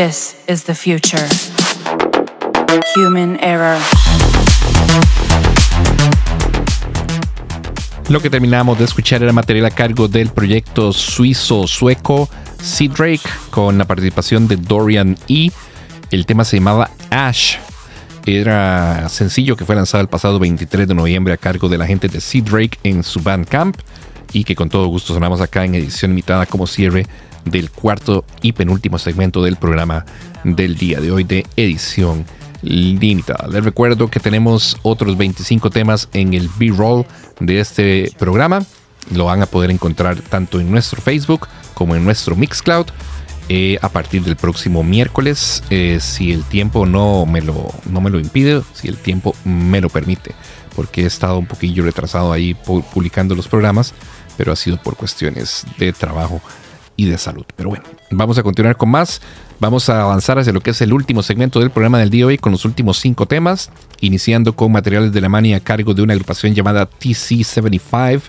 This is the future. Human error. Lo que terminamos de escuchar era material a cargo del proyecto suizo-sueco Sea Drake con la participación de Dorian E. El tema se llamaba Ash. Era sencillo que fue lanzado el pasado 23 de noviembre a cargo de la gente de Sea Drake en su Bandcamp y que con todo gusto sonamos acá en edición limitada como cierre del cuarto y penúltimo segmento del programa del día de hoy de edición limitada. Les recuerdo que tenemos otros 25 temas en el B-roll de este programa. Lo van a poder encontrar tanto en nuestro Facebook como en nuestro Mixcloud. eh, a partir del próximo miércoles, eh, si el tiempo no me, lo, no me lo impide, si el tiempo me lo permite, porque he estado un poquillo retrasado ahí pu- publicando los programas, pero ha sido por cuestiones de trabajo de salud. Pero bueno, vamos a continuar con más. Vamos a avanzar hacia lo que es el último segmento del programa del día de hoy con los últimos cinco temas, iniciando con materiales de Alemania a cargo de una agrupación llamada TC75.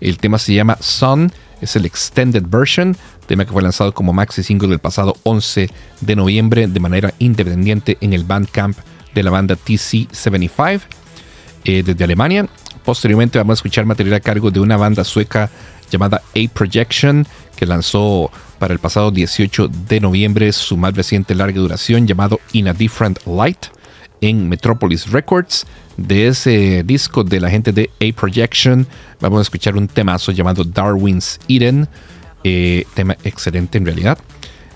El tema se llama Sun, es el extended version, tema que fue lanzado como maxi single del pasado 11 de noviembre de manera independiente en el Bandcamp de la banda TC75 eh, desde Alemania. Posteriormente vamos a escuchar material a cargo de una banda sueca llamada A Projection que lanzó para el pasado 18 de noviembre su más reciente larga duración llamado In a Different Light en Metropolis Records. De ese disco de la gente de A Projection vamos a escuchar un temazo llamado Darwin's Eden, eh, tema excelente en realidad.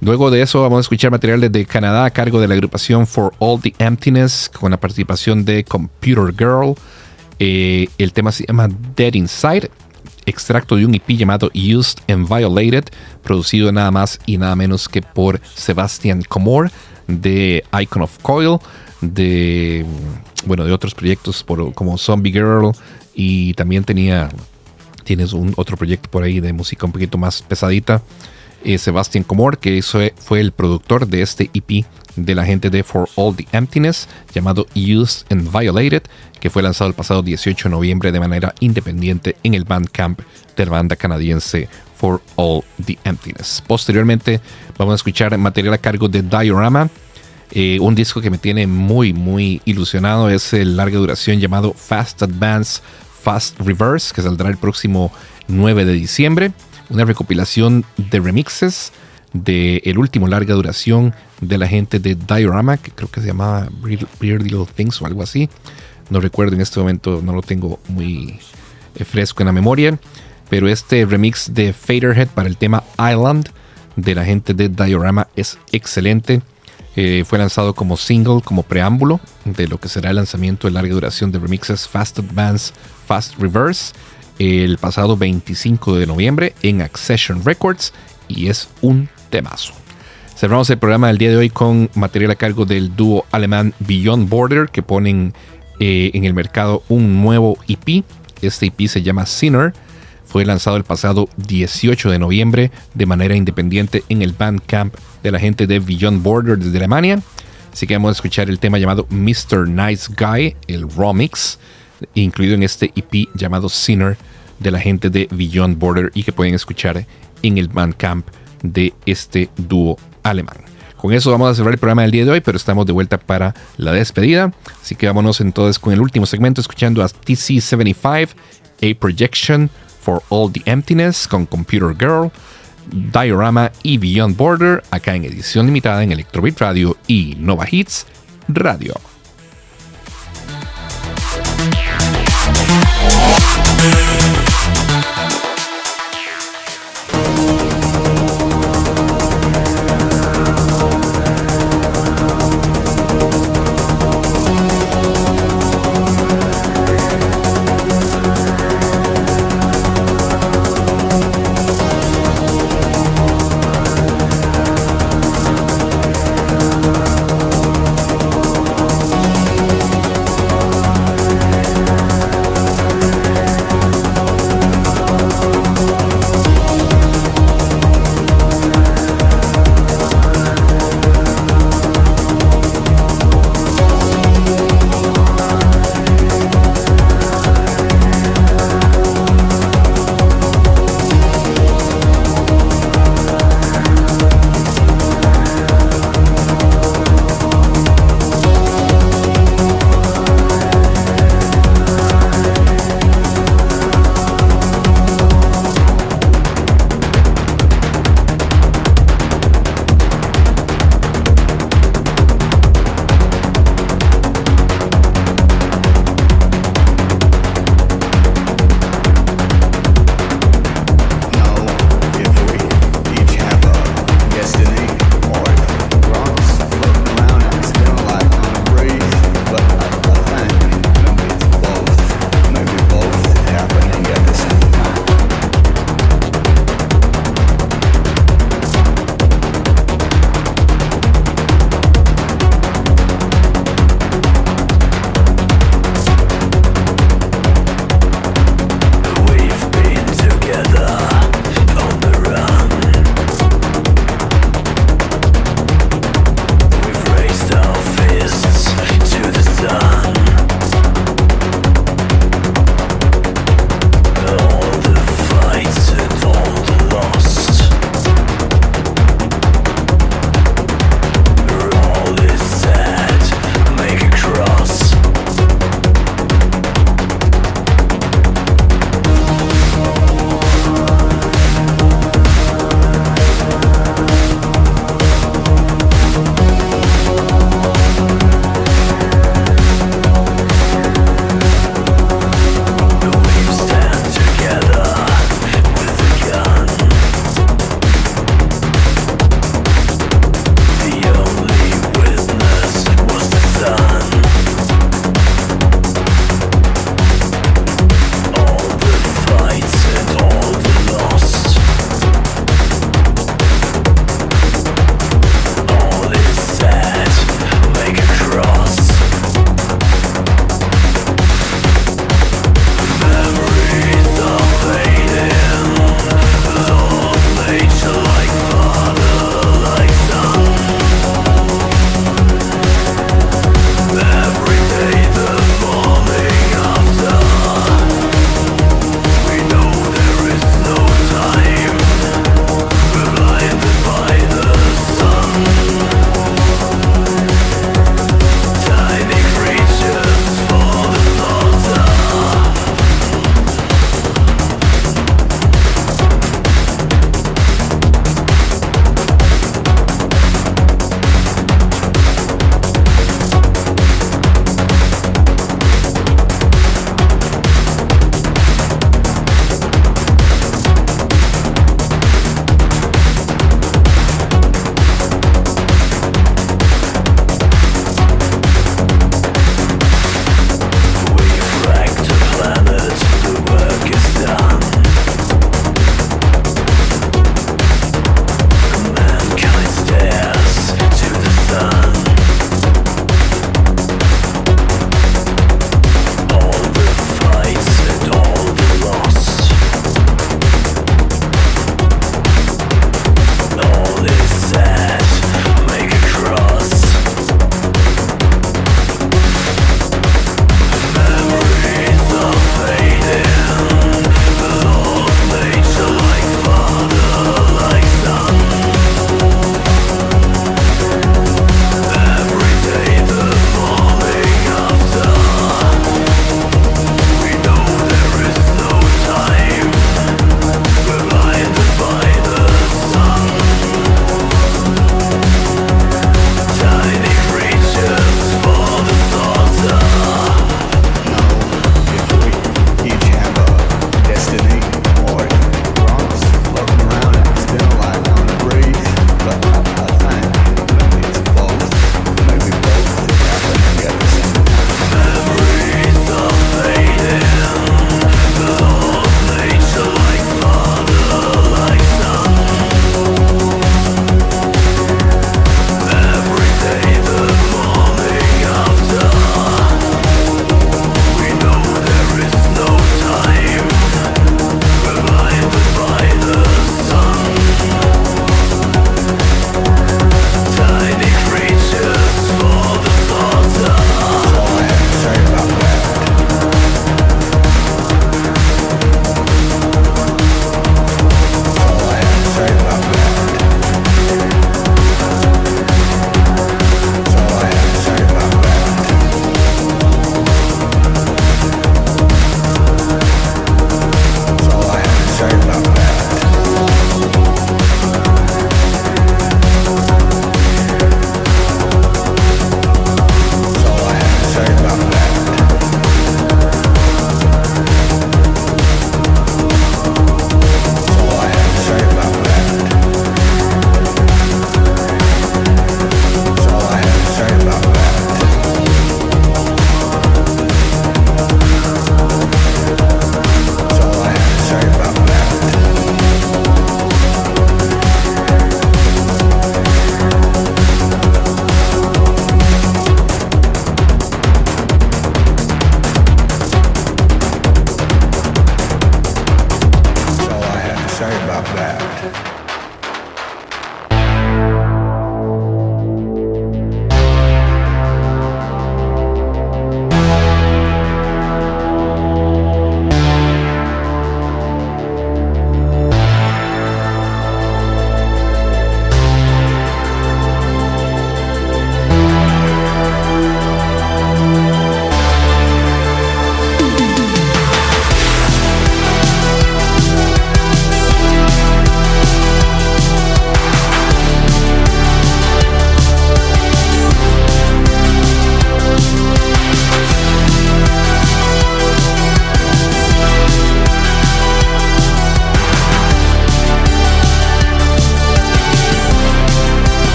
Luego de eso vamos a escuchar material desde Canadá a cargo de la agrupación For All the Emptiness con la participación de Computer Girl. Eh, el tema se llama Dead Inside, extracto de un EP llamado Used and Violated, producido nada más y nada menos que por Sebastian Comor de Icon of Coil, de bueno de otros proyectos por- como Zombie Girl y también tenía tienes un otro proyecto por ahí de música un poquito más pesadita. Eh, Sebastian Comor, que eso fue el productor de este EP de la gente de For All the Emptiness, llamado Used and Violated, que fue lanzado el pasado 18 de noviembre de manera independiente en el Bandcamp de la banda canadiense For All the Emptiness. Posteriormente, vamos a escuchar material a cargo de Diorama, eh, un disco que me tiene muy, muy ilusionado es el larga duración llamado Fast Advance Fast Reverse, que saldrá el próximo 9 de diciembre. Una recopilación de remixes de el último larga duración de la gente de Diorama, que creo que se llamaba Weird Little Things o algo así. No recuerdo en este momento, no lo tengo muy eh, fresco en la memoria. Pero este remix de Faderhead para el tema Island de la gente de Diorama es excelente. Eh, fue lanzado como single, como preámbulo de lo que será el lanzamiento de larga duración de remixes Fast Advance, Fast Reverse el pasado 25 de noviembre en Accession Records y es un temazo. Cerramos el programa del día de hoy con material a cargo del dúo alemán Beyond Border que ponen eh, en el mercado un nuevo EP. Este EP se llama Sinner. Fue lanzado el pasado 18 de noviembre de manera independiente en el Bandcamp de la gente de Beyond Border desde Alemania. Así que vamos a escuchar el tema llamado Mr. Nice Guy, el raw mix, incluido en este EP llamado Sinner de la gente de Beyond Border y que pueden escuchar en el Bandcamp de este dúo alemán. Con eso vamos a cerrar el programa del día de hoy, pero estamos de vuelta para la despedida. Así que vámonos entonces con el último segmento escuchando a TC75, A Projection for All the Emptiness con Computer Girl, Diorama y Beyond Border, acá en edición limitada en Electrobit Radio y Nova Hits Radio. Yeah.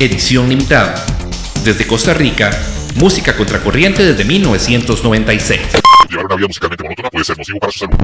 Edición limitada. Desde Costa Rica, música contracorriente desde 1996. Llevar una vida musicalmente monótona puede ser nocivo para su salud.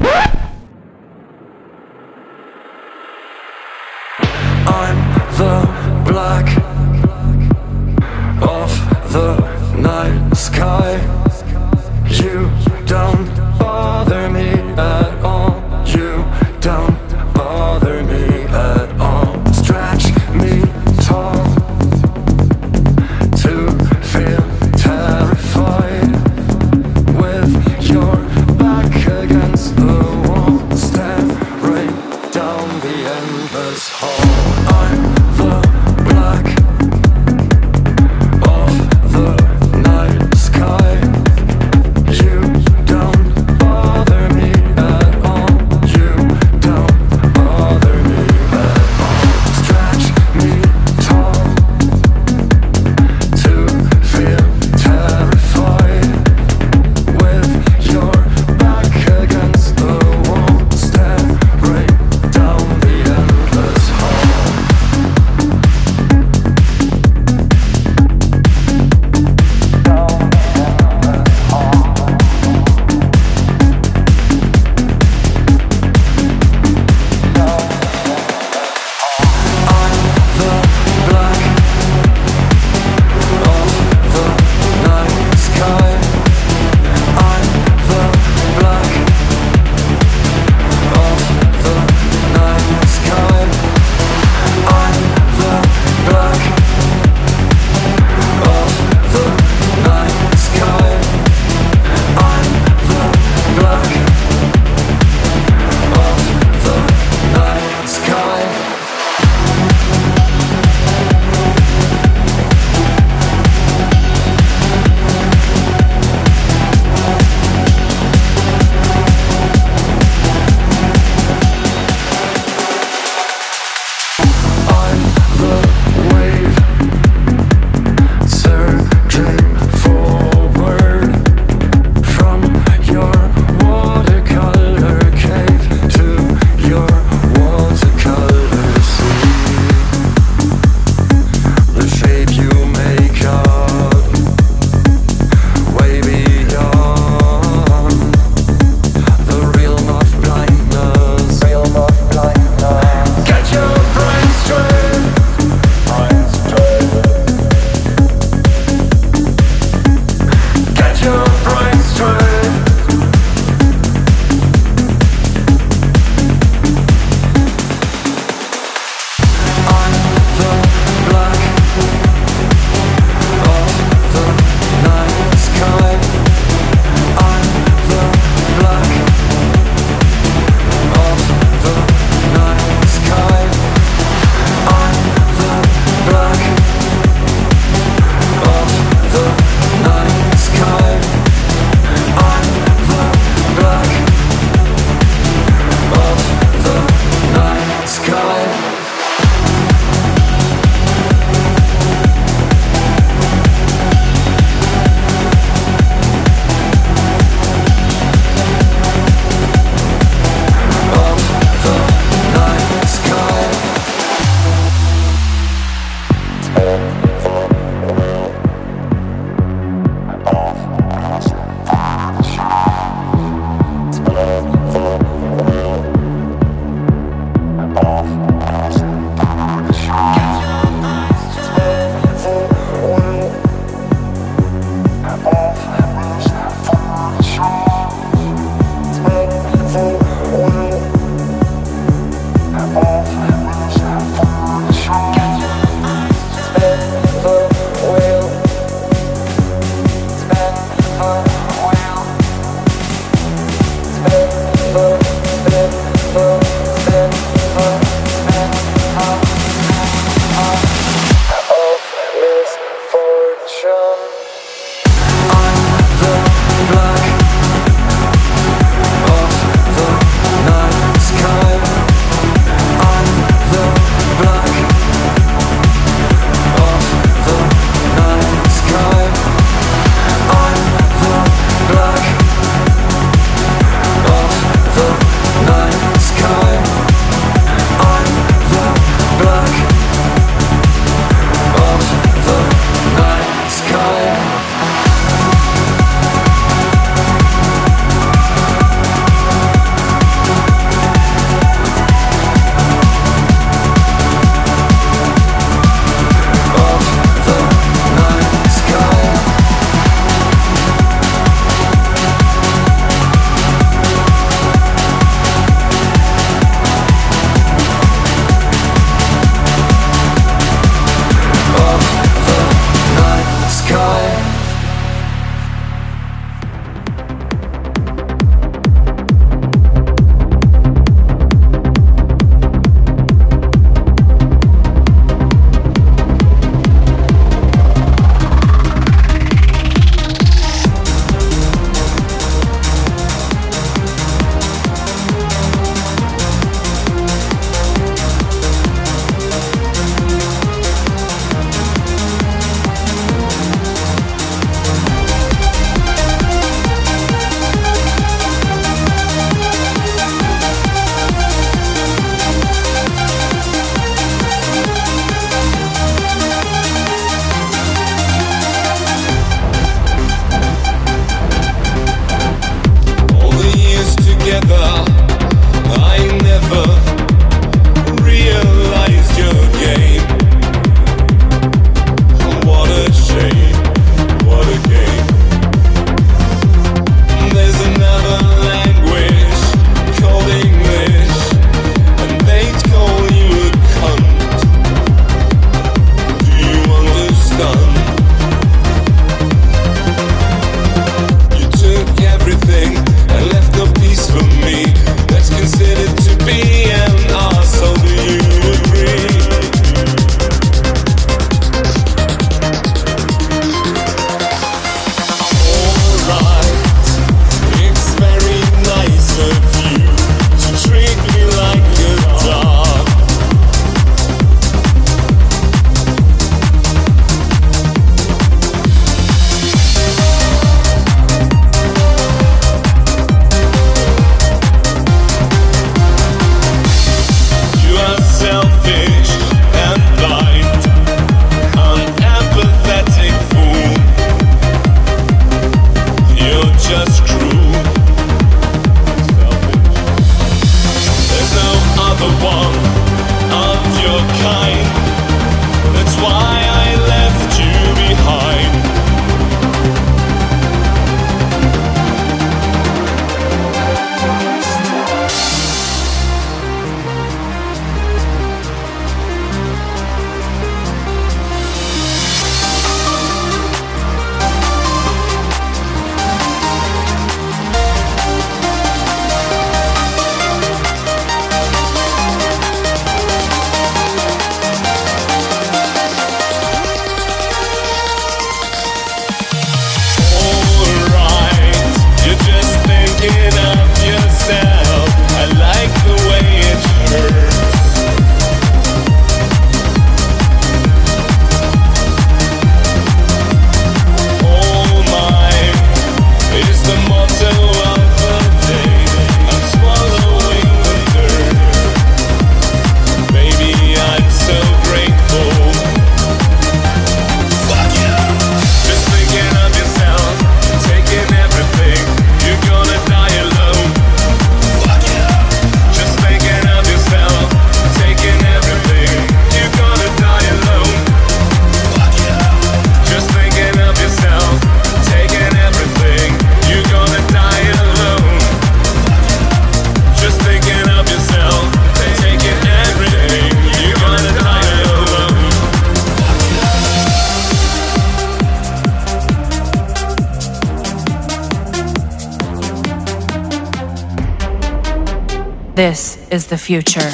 Is the future.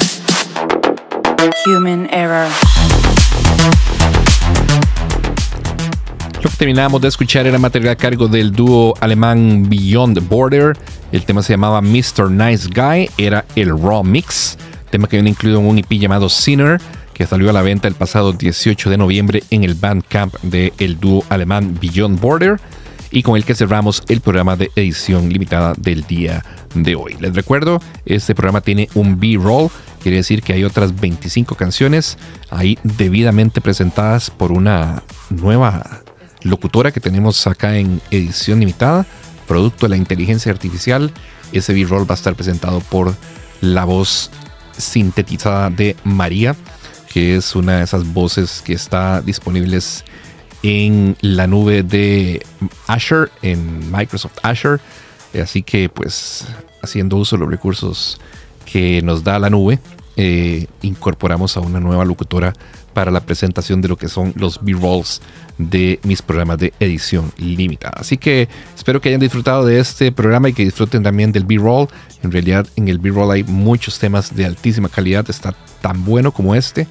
Human error. Lo que terminamos de escuchar era material a cargo del dúo alemán Beyond Border. El tema se llamaba Mr. Nice Guy, era el Raw Mix, tema que viene incluido en un EP llamado Sinner, que salió a la venta el pasado 18 de noviembre en el Bandcamp del dúo alemán Beyond Border y con el que cerramos el programa de edición limitada del día de hoy. Les recuerdo, este programa tiene un B-roll, quiere decir que hay otras 25 canciones ahí debidamente presentadas por una nueva locutora que tenemos acá en edición limitada, producto de la inteligencia artificial. Ese B-roll va a estar presentado por la voz sintetizada de María, que es una de esas voces que está disponibles en la nube de Azure, en Microsoft Azure. Así que pues haciendo uso de los recursos que nos da la nube, eh, incorporamos a una nueva locutora para la presentación de lo que son los B-rolls de mis programas de edición limitada. Así que espero que hayan disfrutado de este programa y que disfruten también del B-roll. En realidad en el B-roll hay muchos temas de altísima calidad, está tan bueno como este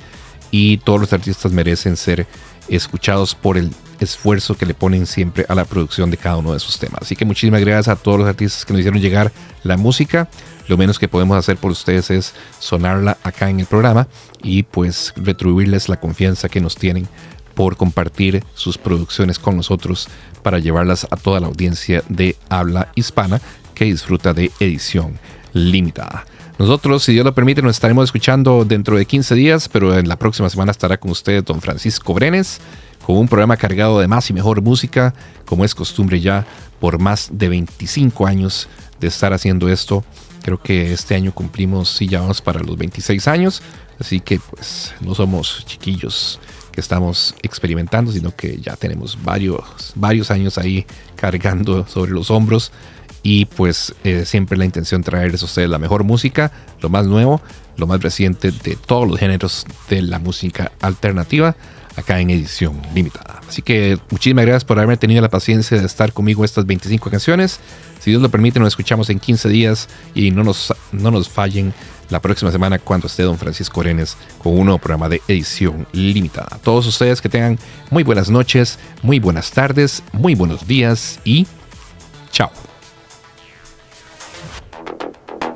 y todos los artistas merecen ser escuchados por el esfuerzo que le ponen siempre a la producción de cada uno de sus temas. Así que muchísimas gracias a todos los artistas que nos hicieron llegar la música. Lo menos que podemos hacer por ustedes es sonarla acá en el programa y pues retribuirles la confianza que nos tienen por compartir sus producciones con nosotros para llevarlas a toda la audiencia de habla hispana que disfruta de edición limitada. Nosotros, si Dios lo permite, nos estaremos escuchando dentro de 15 días, pero en la próxima semana estará con ustedes don Francisco Brenes con un programa cargado de más y mejor música, como es costumbre ya por más de 25 años de estar haciendo esto. Creo que este año cumplimos, sí, ya vamos para los 26 años, así que pues no somos chiquillos que estamos experimentando, sino que ya tenemos varios, varios años ahí cargando sobre los hombros y pues eh, siempre la intención traerles a ustedes la mejor música, lo más nuevo, lo más reciente de todos los géneros de la música alternativa acá en edición limitada. Así que muchísimas gracias por haberme tenido la paciencia de estar conmigo estas 25 canciones. Si Dios lo permite, nos escuchamos en 15 días y no nos, no nos fallen la próxima semana cuando esté don Francisco Orenes con un nuevo programa de edición limitada. A todos ustedes que tengan muy buenas noches, muy buenas tardes, muy buenos días y chao.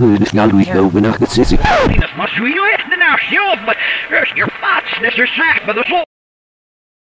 Het nou niet over nacht zitten. Dat was u echt nou zelf, maar je vaatjes is er slecht, maar de zon